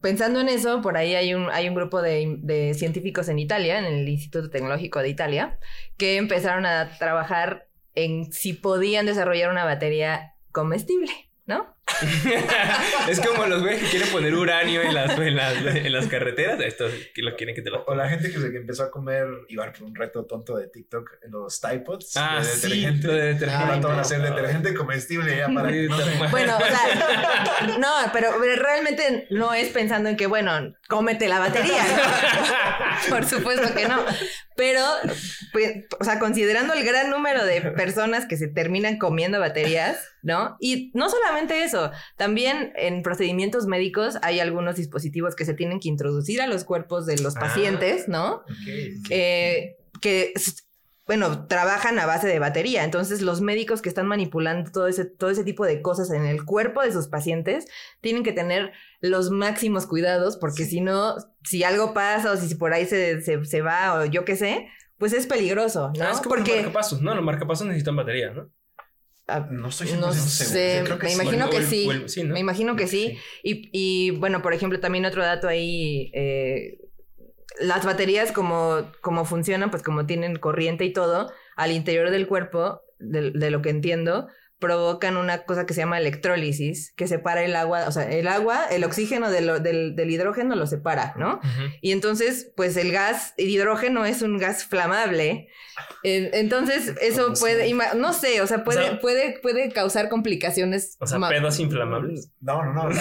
pensando en eso, por ahí hay un, hay un grupo de, de, científicos en Italia, en el Instituto Tecnológico de Italia, que empezaron a trabajar en si podían desarrollar una batería comestible, ¿no? es como los güeyes que quieren poner uranio en las, en las, en las carreteras. Esto que lo quieren que te lo. O la gente que, se, empezó a comer, igual por un reto tonto de TikTok, en los Tide Pods. Ah, de detergente. Sí, de detergente. Para hacer detergente comestible ya para que Bueno, o sea, no, pero, realmente no es pensando en que, bueno, cómete la batería. por supuesto que no. Pero, pues, o sea, considerando el gran número de personas que se terminan comiendo baterías, ¿no? Y no solamente eso, también en procedimientos médicos hay algunos dispositivos que se tienen que introducir a los cuerpos de los ah, pacientes, ¿no? Eh, que bueno, trabajan a base de batería. Entonces, los médicos que están manipulando todo ese, todo ese tipo de cosas en el cuerpo de sus pacientes tienen que tener los máximos cuidados, porque si no, si algo pasa o si por ahí se, se, va o yo qué sé, pues es peligroso, ¿no? Ah, es como porque... los marcapasos, ¿no? Los marcapasos necesitan batería, ¿no? Ah, no estoy no sé, me imagino que sí, me imagino que sí. Y, y, bueno, por ejemplo, también otro dato ahí eh, las baterías como, como funcionan, pues como tienen corriente y todo, al interior del cuerpo, de, de, lo que entiendo, provocan una cosa que se llama electrólisis, que separa el agua, o sea, el agua, el oxígeno del, del, hidrógeno lo separa, ¿no? Y entonces, pues el gas, el hidrógeno es un gas flamable. entonces, eso puede, no sé, o sea, puede, puede, puede causar complicaciones. O sea, pedos inflamables. No, no, no.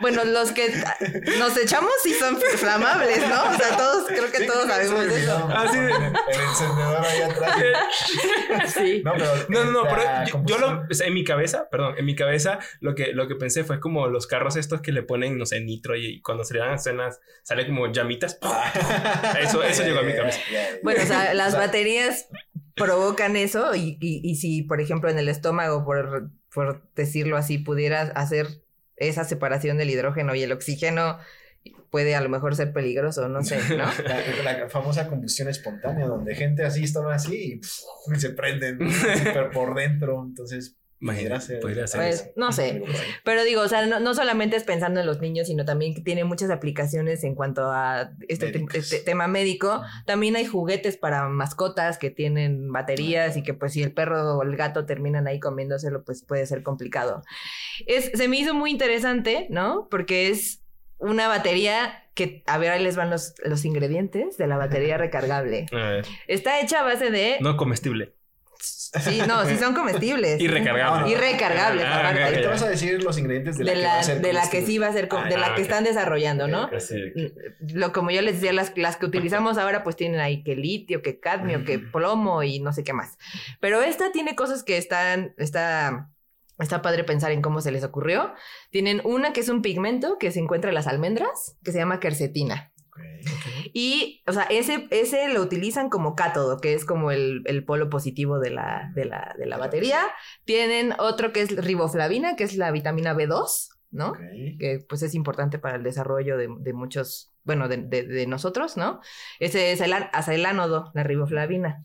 bueno, los que nos echamos sí son flamables, ¿no? O sea, todos, creo que todos sabemos eso. Ah, sí. El encendedor ahí atrás. Sí. No, pero no, no, pero yo, lo, en mi cabeza, perdón, en mi cabeza lo que, lo que pensé fue como los carros estos que le ponen, no sé, nitro y, cuando se le dan escenas sale como llamitas. Eso, eso llegó a mi cabeza. Bueno, o sea, las baterías provocan eso y, y, si, por ejemplo, en el estómago, por, por decirlo así, pudieras hacer esa separación del hidrógeno y el oxígeno puede a lo mejor ser peligroso, no sé, ¿no? La, famosa combustión espontánea, donde gente así está así y, se prenden por dentro, entonces... Imagínate, podría ser pues, no sé, pero digo, o sea, no, solamente es pensando en los niños, sino también que tiene muchas aplicaciones en cuanto a este, este tema médico. También hay juguetes para mascotas que tienen baterías y que pues si el perro o el gato terminan ahí comiéndoselo, pues puede ser complicado. Es, se me hizo muy interesante, ¿no? Porque es una batería que, a ver, ahí les van los, los ingredientes de la batería recargable. Está hecha a base de... No comestible. Sí, no, sí son comestibles. Y recargables. Y recargables, ah, Te vas a decir los ingredientes de la, que va a ser De la que sí va a ser, de la ah, que están desarrollando, ¿no? Lo, como yo les decía, las, las que utilizamos ahora pues tienen ahí que litio, que cadmio, que plomo y no sé qué más. Pero esta tiene cosas que están, está Está padre pensar en cómo se les ocurrió. Tienen una que es un pigmento que se encuentra en las almendras, que se llama quercetina. Y, o sea, ese, ese lo utilizan como cátodo, que es como el, polo positivo de la, de la, de la batería. Tienen otro que es riboflavina, que es la vitamina B2, ¿no? Que pues es importante para el desarrollo de, muchos, bueno, de, de, nosotros, ¿no? Ese es el, el ánodo, la riboflavina.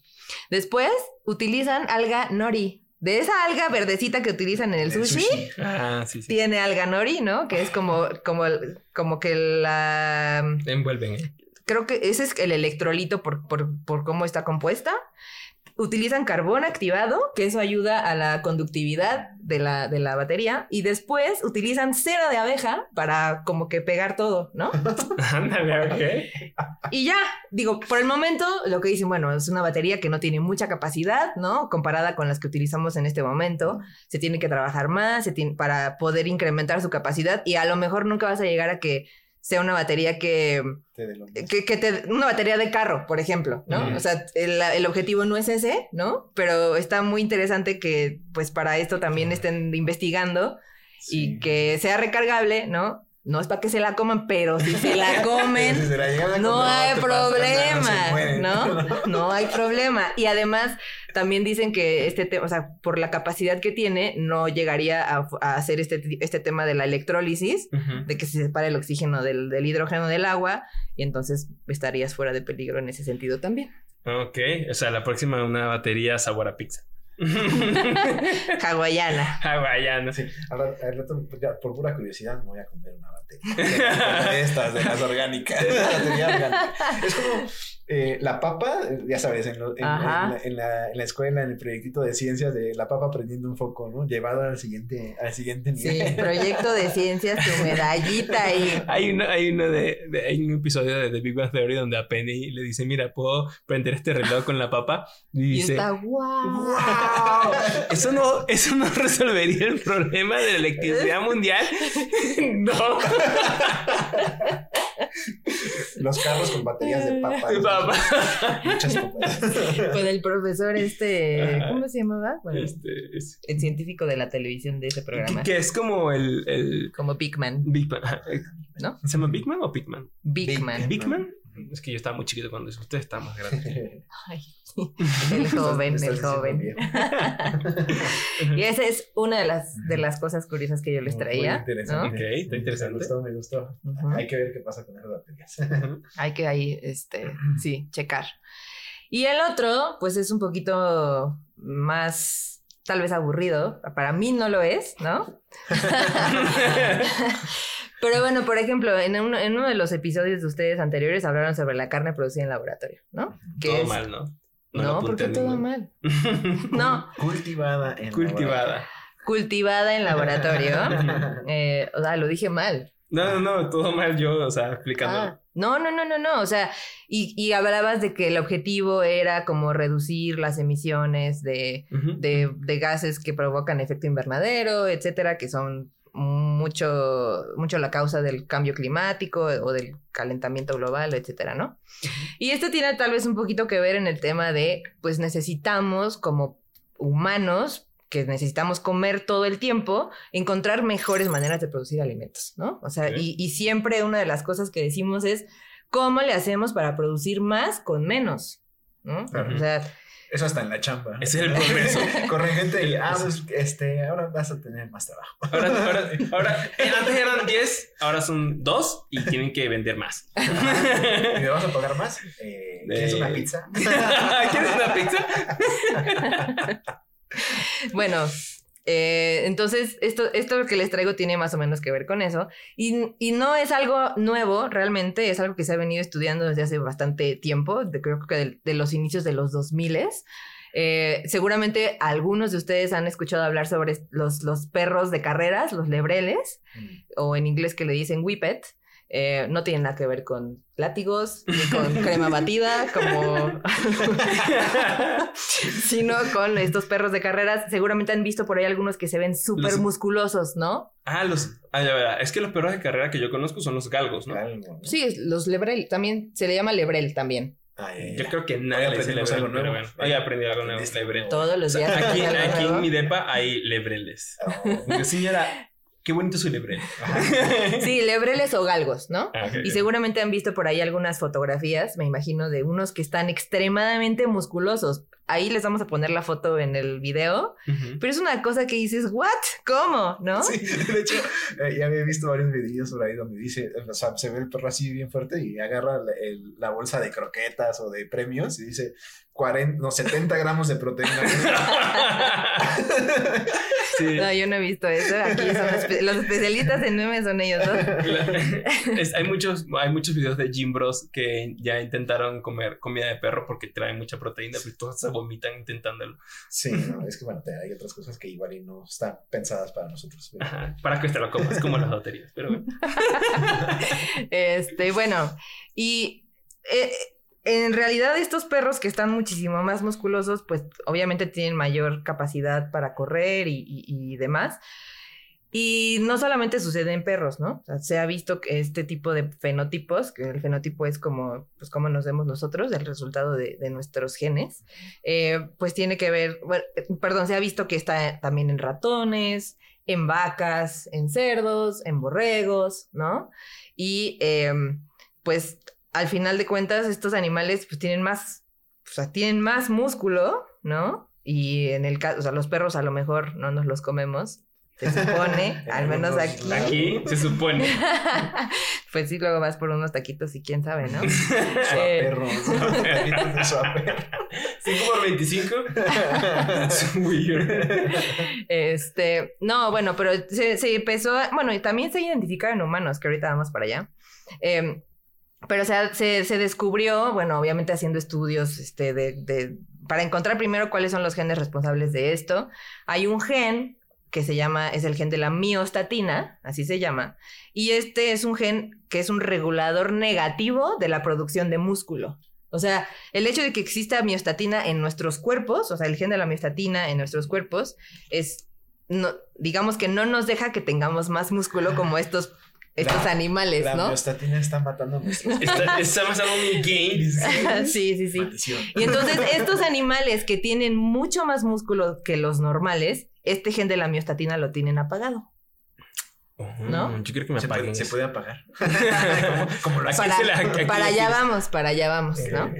Después utilizan alga nori, de esa alga verdecita que utilizan en el, sushi, ah, tiene alga nori, ¿no? Que es como, como, como que la... Envuelven. ¿eh? Creo que ese es el electrolito por, por, por cómo está compuesta utilizan carbón activado, que eso ayuda a la conductividad de la, de la batería, y después utilizan cera de abeja para como que pegar todo, ¿no? Ándale, ok. Y ya, digo, por el momento lo que dicen, bueno, es una batería que no tiene mucha capacidad, ¿no? Comparada con las que utilizamos en este momento, se tiene que trabajar más se tiene, para poder incrementar su capacidad y a lo mejor nunca vas a llegar a que sea una batería que, que, te, una batería de carro, por ejemplo, ¿no? O sea, el, objetivo no es ese, ¿no? Pero está muy interesante que, pues, para esto también estén investigando y que sea recargable, ¿no? No es para que se la coman, pero si se la comen, no hay problema, ¿no? No hay problema. Y además, también dicen que este tema, o sea, por la capacidad que tiene, no llegaría a, hacer este, este tema de la electrólisis, de que se separe el oxígeno del, del hidrógeno del agua, y entonces estarías fuera de peligro en ese sentido también. Ok, o sea, la próxima una batería sabor a pizza. Hawaiana. Hawaiana. Sí. Al, rato, por pura curiosidad, me voy a comer una batería. De estas, de las orgánicas. es como eh, la papa, ya sabes, en, en, la, en, la, escuela, en el proyectito de ciencias de la papa prendiendo un foco, ¿no? Llevado al siguiente, al siguiente nivel. Sí, proyecto de ciencias, tu medallita ahí. Hay uno, hay uno de, hay un episodio de The Big Bang Theory donde a Penny le dice, mira, puedo prender este reloj con la papa. Y, dice, está wow. Eso no, eso no resolvería el problema de la electricidad mundial. no. Los carros con baterías de papa. Muchas papas. Con el profesor este, ¿cómo se llamaba? Bueno, este, el científico de la televisión de ese programa. Que, es como el, el... Como Big Man. Big Man. ¿No? ¿Se llama Big Man o Big Man? Big, Man. Big Man. Es que yo estaba muy chiquito cuando eso. Usted está más grande. Ay, el joven, el joven. y esa es una de las, de las cosas curiosas que yo les traía. Muy interesante. Ok, está interesante. Me gustó, me gustó. Hay que ver qué pasa con las baterías. Hay que ahí, este, sí, checar. Y el otro, pues es un poquito más, tal vez aburrido. Para mí no lo es, ¿no? Pero bueno, por ejemplo, en uno, en uno de los episodios de ustedes anteriores hablaron sobre la carne producida en laboratorio, ¿no? todo mal, ¿no? No, porque todo mal. no. Cultivada en Cultivada. Laboratorio. Cultivada en laboratorio. eh, o sea, lo dije mal. No, no, no, todo mal yo, o sea, explicando. Ah, no, no, no, no, no, o sea, y, y, hablabas de que el objetivo era como reducir las emisiones de, de, de gases que provocan efecto invernadero, etcétera, que son mucho, mucho la causa del cambio climático o del calentamiento global, etcétera, ¿no? Y esto tiene tal vez un poquito que ver en el tema de, pues necesitamos como humanos que necesitamos comer todo el tiempo, encontrar mejores maneras de producir alimentos, ¿no? O sea, y, y, siempre una de las cosas que decimos es, ¿cómo le hacemos para producir más con menos? ¿no? O sea, eso hasta en la chamba. Ese es el progreso. Corre gente y, ah, pues, este, ahora vas a tener más trabajo. Ahora, ahora, ahora eh, antes eran 10, ahora son 2 y tienen que vender más. ¿Y me vas a pagar más? Eh, ¿Quieres una pizza? ¿Quieres una pizza? bueno, eh, entonces, esto, esto que les traigo tiene más o menos que ver con eso. Y, y, no es algo nuevo, realmente, es algo que se ha venido estudiando desde hace bastante tiempo, de, creo que de, de, los inicios de los 2000. Eh, seguramente algunos de ustedes han escuchado hablar sobre los, los perros de carreras, los lebreles, mm. o en inglés que le dicen whippet. Eh, no tienen nada que ver con látigos ni con crema batida, como sino con estos perros de carreras. Seguramente han visto por ahí algunos que se ven súper musculosos, ¿no? Ah, los. Ah, es que los perros de carrera que yo conozco son los galgos, ¿no? Sí, los lebrel. También se le llama lebrel también. Yo creo que nadie le dice lebrel, algo nuevo. Pero bueno, hoy aprendí algo nuevo. Lebrel. Todos los días. aquí, aquí en mi depa hay lebreles. Oh. Señora, Qué bonito su lebrel. sí, lebreles o galgos, ¿no? Ah, y seguramente han visto por ahí algunas fotografías, me imagino, de unos que están extremadamente musculosos. Ahí les vamos a poner la foto en el video, pero es una cosa que dices, ¿what? ¿Cómo? ¿No? Sí, de hecho, eh, ya había visto varios videos por ahí donde dice, o sea, se ve el perro así bien fuerte y agarra la bolsa de croquetas o de premios y dice, 40, no, 70 gramos de proteína. No, yo no he visto eso. Aquí son los, especialistas en memes son ellos dos. hay, muchos, hay muchos videos de Jim Bros que ya intentaron comer comida de perro porque trae mucha proteína, pero todos se vomitan intentándolo. Sí, no, es que bueno, hay otras cosas que igual y no están pensadas para nosotros. para que te lo comas, como las loterías, pero bueno. Este, bueno, y eh, en realidad estos perros que están muchísimo más musculosos, pues obviamente tienen mayor capacidad para correr y, demás. Y no solamente sucede en perros, ¿no? O sea, se ha visto que este tipo de fenotipos, que el fenotipo es como, pues, cómo nos vemos nosotros, el resultado de, nuestros genes, eh, pues tiene que ver, perdón, se ha visto que está también en ratones, en vacas, en cerdos, en borregos, ¿no? Y em, pues al final de cuentas, estos animales pues tienen más, o sea, tienen más músculo, ¿no? Y en el caso, o sea, los perros a lo mejor no nos los comemos, se supone, al menos aquí. Aquí se supone. pues sí, luego vas por unos taquitos y quién sabe, ¿no? eh, perro. 5 por 25. este, no, bueno, pero se, se empezó, bueno, y también se identifica en humanos, que ahorita vamos para allá. Eh, pero se, se, descubrió, bueno, obviamente haciendo estudios este, de, para encontrar primero cuáles son los genes responsables de esto. Hay un gen que se llama, es el gen de la miostatina, así se llama, y este es un gen que es un regulador negativo de la producción de músculo. O sea, el hecho de que exista miostatina en nuestros cuerpos, o sea, el gen de la miostatina en nuestros cuerpos, es, no, digamos que no nos deja que tengamos más músculo como estos estos animales, ¿no? La miostatina está matando a nuestros. está, está matando mi game. sí, sí, sí. Y entonces, estos animales que tienen mucho más músculo que los normales, este gen de la miostatina lo tienen apagado. ¿No? Yo creo que me apaguen. Se puede, apagar. como, para, para allá vamos, para allá vamos, ¿no?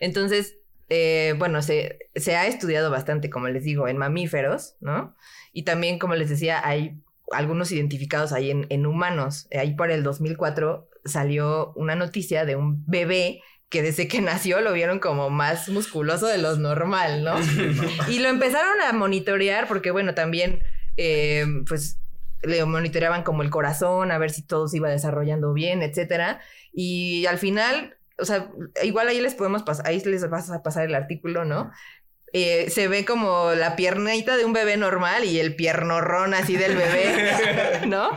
Entonces, eh, bueno, se, se ha estudiado bastante, como les digo, en mamíferos, ¿no? Y también, como les decía, hay algunos identificados ahí en, en humanos. Ahí por el 2004 salió una noticia de un bebé que desde que nació lo vieron como más musculoso de lo normal, ¿no? y lo empezaron a monitorear porque, bueno, también, eh, pues, le monitoreaban como el corazón, a ver si todo se iba desarrollando bien, etcétera. Y al final, o sea, igual ahí les podemos pasar, ahí les vas a pasar el artículo, ¿no? Eh, se ve como la piernita de un bebé normal y el piernorrón así del bebé, ¿no?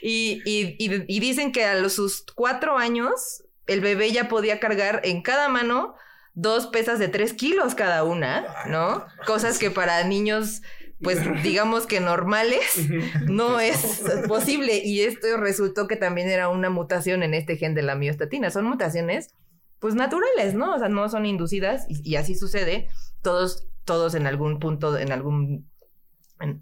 Y, y, y, dicen que a los, sus cuatro años el bebé ya podía cargar en cada mano dos pesas de tres kilos cada una, ¿no? Cosas que para niños pues digamos que normales, no es posible. Y esto resultó que también era una mutación en este gen de la miostatina. Son mutaciones, pues naturales, ¿no? O sea, no son inducidas y, así sucede. Todos, todos en algún punto, en algún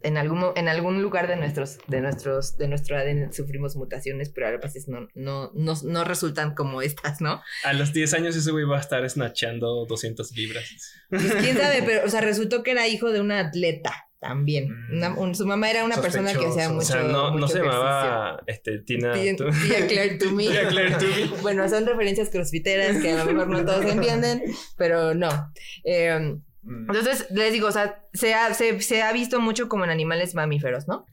en, algún, en algún lugar de nuestros, de nuestros, de nuestro ADN sufrimos mutaciones, pero a veces no, no, no, no resultan como estas, ¿no? A los 10 años ese güey va a estar snatchando 200 libras. Pues, quién sabe, pero, o sea, resultó que era hijo de una atleta también. Mm. su mamá era una persona que hacía mucho. O sea, no, no se llamaba este, Tina. Tía, Claire. Tía Claire Toomey. bueno, son referencias crossfiteras que a lo mejor no todos entienden, pero no. Eh, Mm. Entonces, les digo, o sea, se ha, se, ha visto mucho como en animales mamíferos, ¿no?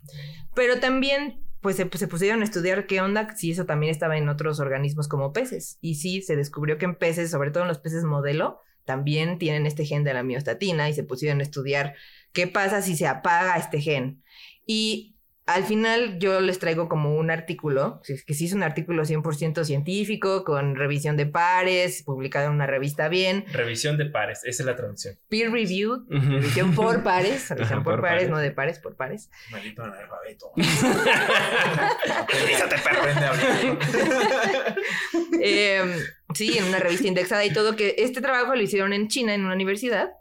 Pero también, pues se, se, pusieron a estudiar qué onda si eso también estaba en otros organismos como peces. Y sí, se descubrió que en peces, sobre todo en los peces modelo, también tienen este gen de la miostatina y se pusieron a estudiar qué pasa si se apaga este gen. Y al final yo les traigo como un artículo, que sí es un artículo 100% científico, con revisión de pares, publicado en una revista bien. Revisión de pares, esa es la traducción. Peer review, revisión por pares, revisión por, pares, no de pares, por pares. Maldito analfabeto. eh, sí, en una revista indexada y todo, que este trabajo lo hicieron en China, en una universidad,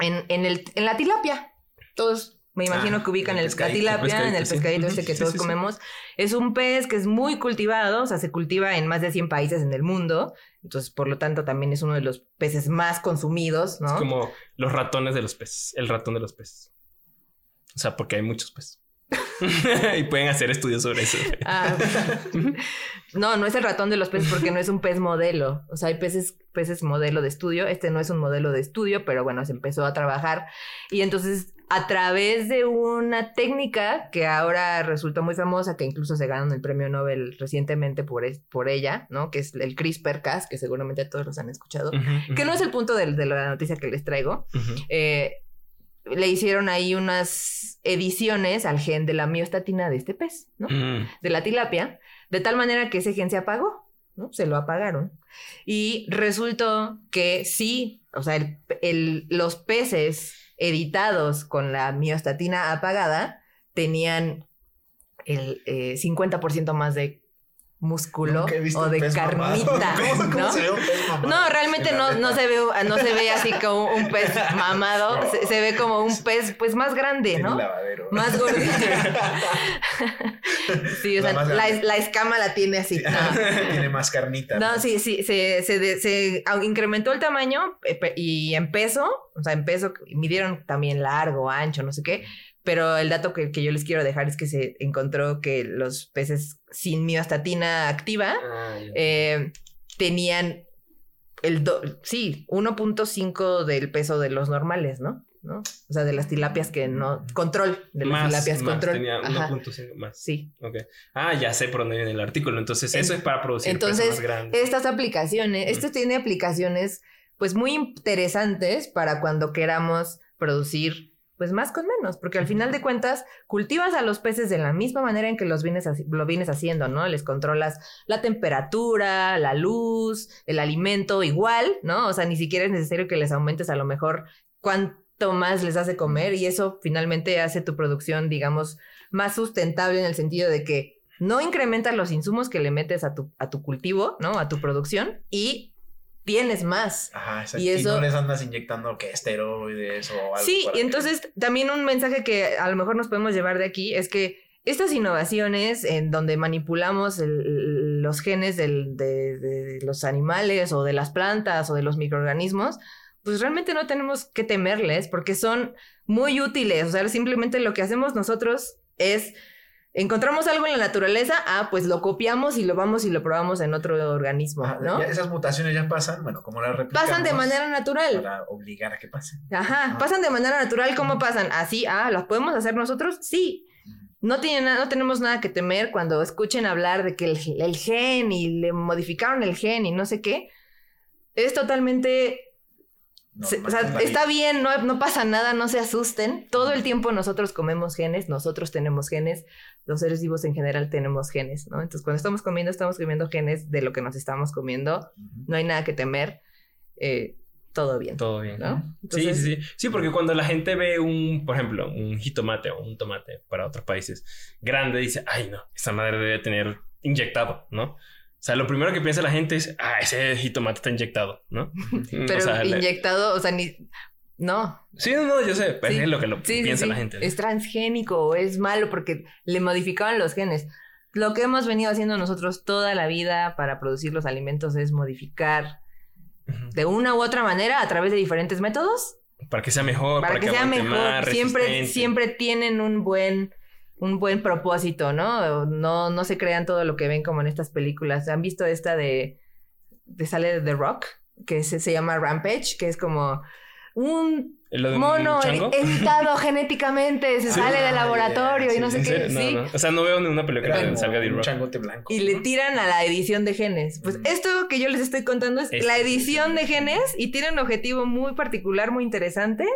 en, en, el, en la tilapia. Todos me imagino ah, que ubican el, tilapia, en el pescadito este que todos comemos. Es un pez que es muy cultivado, o sea, se cultiva en más de 100 países en el mundo. Entonces, por lo tanto, también es uno de los peces más consumidos, ¿no? Es como los ratones de los peces, el ratón de los peces. O sea, porque hay muchos peces. y pueden hacer estudios sobre eso. Ah. no, no es el ratón de los peces porque no es un pez modelo. O sea, hay peces, peces modelo de estudio. Este no es un modelo de estudio, pero bueno, se empezó a trabajar. Y entonces a través de una técnica que ahora resultó muy famosa, que incluso se ganó el premio Nobel recientemente por, por ella, ¿no? Que es el CRISPR-Cas, que seguramente todos los han escuchado, que no es el punto de, la noticia que les traigo. Eh, le hicieron ahí unas ediciones al gen de la miostatina de este pez, ¿no? De la tilapia, de tal manera que ese gen se apagó, ¿no? Se lo apagaron. Y resultó que sí, o sea, los peces editados con la miostatina apagada tenían el 50% eh, más de músculo o de carnita, ¿no? no, realmente no, no, se ve, no se ve así como un pez mamado, se, ve como un pez pues más grande, ¿no? Más gordito. sí, o sea, la, escama la tiene así. tiene más carnita. No, sí, sí, se, se, se, incrementó el tamaño y en peso, o sea, en peso midieron también largo, ancho, no sé qué, pero el dato que, yo les quiero dejar es que se encontró que los peces sin miostatina activa ah, eh, tenían el sí, 1.5 del peso de los normales, ¿no? ¿no? O sea, de las tilapias que no. Control de las tilapias, más, control. Tenía 1.5 más. Sí. Ok. Ah, ya sé por dónde viene el artículo. Entonces, eso es para producir Entonces, más grandes. Estas aplicaciones, esto tiene aplicaciones, pues muy interesantes para cuando queramos producir pues más con menos, porque al final de cuentas cultivas a los peces de la misma manera en que los vienes, lo vienes haciendo, ¿no? Les controlas la temperatura, la luz, el alimento igual, ¿no? O sea, ni siquiera es necesario que les aumentes a lo mejor cuánto más les hace comer y eso finalmente hace tu producción, digamos, más sustentable en el sentido de que no incrementas los insumos que le metes a tu, a tu cultivo, ¿no? A tu producción y tienes más. Ajá, exacto. Y, eso... no les andas inyectando que esteroides o algo. Sí, y entonces también un mensaje que a lo mejor nos podemos llevar de aquí es que estas innovaciones en donde manipulamos los genes de, los animales o de las plantas o de los microorganismos, pues realmente no tenemos que temerles porque son muy útiles. O sea, simplemente lo que hacemos nosotros es encontramos algo en la naturaleza, ah, pues lo copiamos y lo vamos y lo probamos en otro organismo, ¿no? esas mutaciones ya pasan, bueno, como las replicamos. Pasan de manera natural. Para obligar a que pasen. Ajá, pasan de manera natural. ¿Cómo pasan? Así, ah, ¿las podemos hacer nosotros? Sí. No, tiene no tenemos nada que temer cuando escuchen hablar de que el, el gen y le modificaron el gen y no sé qué. Es totalmente o sea, está bien, no, no, pasa nada, no se asusten. Todo el tiempo nosotros comemos genes, nosotros tenemos genes, los seres vivos en general tenemos genes, ¿no? Entonces, cuando estamos comiendo, estamos comiendo genes de lo que nos estamos comiendo. No hay nada que temer. Eh, todo bien. Todo bien. ¿no? sí, sí, sí. Sí, porque cuando la gente ve un, por ejemplo, un jitomate o un tomate para otros países grande, dice, ay, no, esa madre debe tener inyectado, ¿no? O sea, lo primero que piensa la gente es, ah, ese jitomate está inyectado, ¿no? Pero inyectado, o sea, ni... No. Sí, no, no, yo sé, pues es lo que lo piensa la gente. Es transgénico o es malo porque le modificaban los genes. Lo que hemos venido haciendo nosotros toda la vida para producir los alimentos es modificar de una u otra manera a través de diferentes métodos. Para que sea mejor, para, que, sea mejor. siempre, siempre tienen un buen un buen propósito, ¿no? No, no se crean todo lo que ven como en estas películas. ¿Han visto esta de, de sale de The Rock? Que se, se llama Rampage, que es como un mono editado genéticamente, se sale del laboratorio y no sé qué. ¿Sí? O sea, no veo ninguna película que salga de Rock. changote blanco. Y le tiran a la edición de genes. Pues esto que yo les estoy contando es la edición de genes y tiene un objetivo muy particular, muy interesante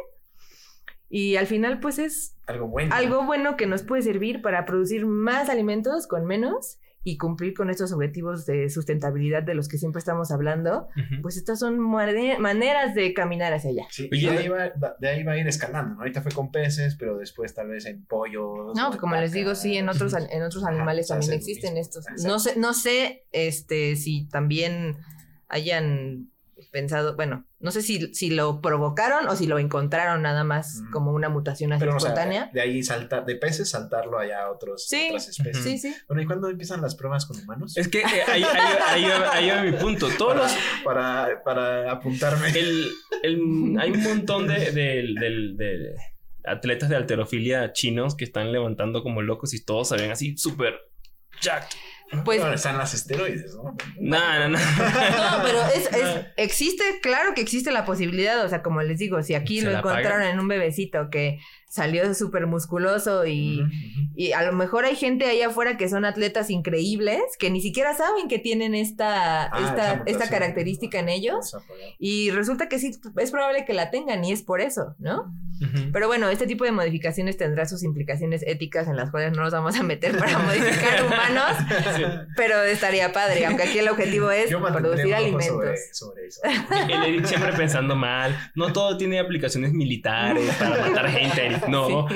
y al final, pues es algo bueno. Algo bueno que nos puede servir para producir más alimentos con menos y cumplir con estos objetivos de sustentabilidad de los que siempre estamos hablando, pues estas son maneras de caminar hacia allá. Sí, de, ahí va, de, ahí va, a ir escalando, ¿no? Ahorita fue con peces, pero después tal vez en pollos. No, como les digo, sí, en otros, en otros animales también existen estos. No sé, no sé este, si también hayan pensado, bueno, no sé si, si lo provocaron o si lo encontraron nada más como una mutación así espontánea. de ahí saltar, de peces, saltarlo allá a otros, otras especies. Sí, sí. Bueno, ¿y cuándo empiezan las pruebas con humanos? Es que eh, ahí, ahí, ahí, va mi punto. Todos para, los... para, apuntarme. El, el, hay un montón de, de, de, atletas de alterofilia chinos que están levantando como locos y todos se ven así súper jacked. Pues, están las esteroides, ¿no? No, no, no. no, pero es, es, existe, claro que existe la posibilidad, o sea, como les digo, si aquí lo encontraron en un bebecito que salió súper musculoso y, y, a lo mejor hay gente ahí afuera que son atletas increíbles que ni siquiera saben que tienen esta, ah, esta, esta característica en ellos y resulta que sí, es probable que la tengan y es por eso, ¿no? Pero bueno, este tipo de modificaciones tendrá sus implicaciones éticas en las cuales no nos vamos a meter para modificar humanos, pero estaría padre, aunque aquí el objetivo es producir alimentos. Sobre, eso. El siempre pensando mal, no todo tiene aplicaciones militares para matar gente, no.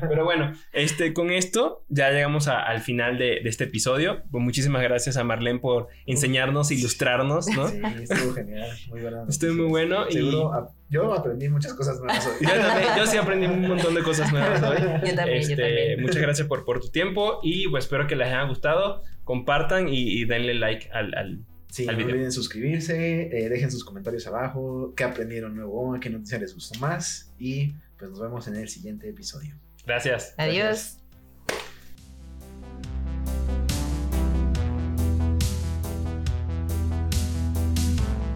Pero bueno, este, con esto ya llegamos al final de, este episodio. Pues muchísimas gracias a Marlene por enseñarnos, ilustrarnos, ¿no? Sí, estuvo genial, muy bueno. Estuvo muy bueno. y... yo aprendí muchas cosas nuevas hoy. yo, sí aprendí un montón de cosas nuevas hoy. Yo también, este, también. Muchas gracias por, por tu tiempo y pues espero que les haya gustado. Compartan y, denle like al, al Sí, no olviden suscribirse, eh, dejen sus comentarios abajo, qué aprendieron nuevo, qué noticia les gustó más y pues nos vemos en el siguiente episodio. Gracias. Adiós.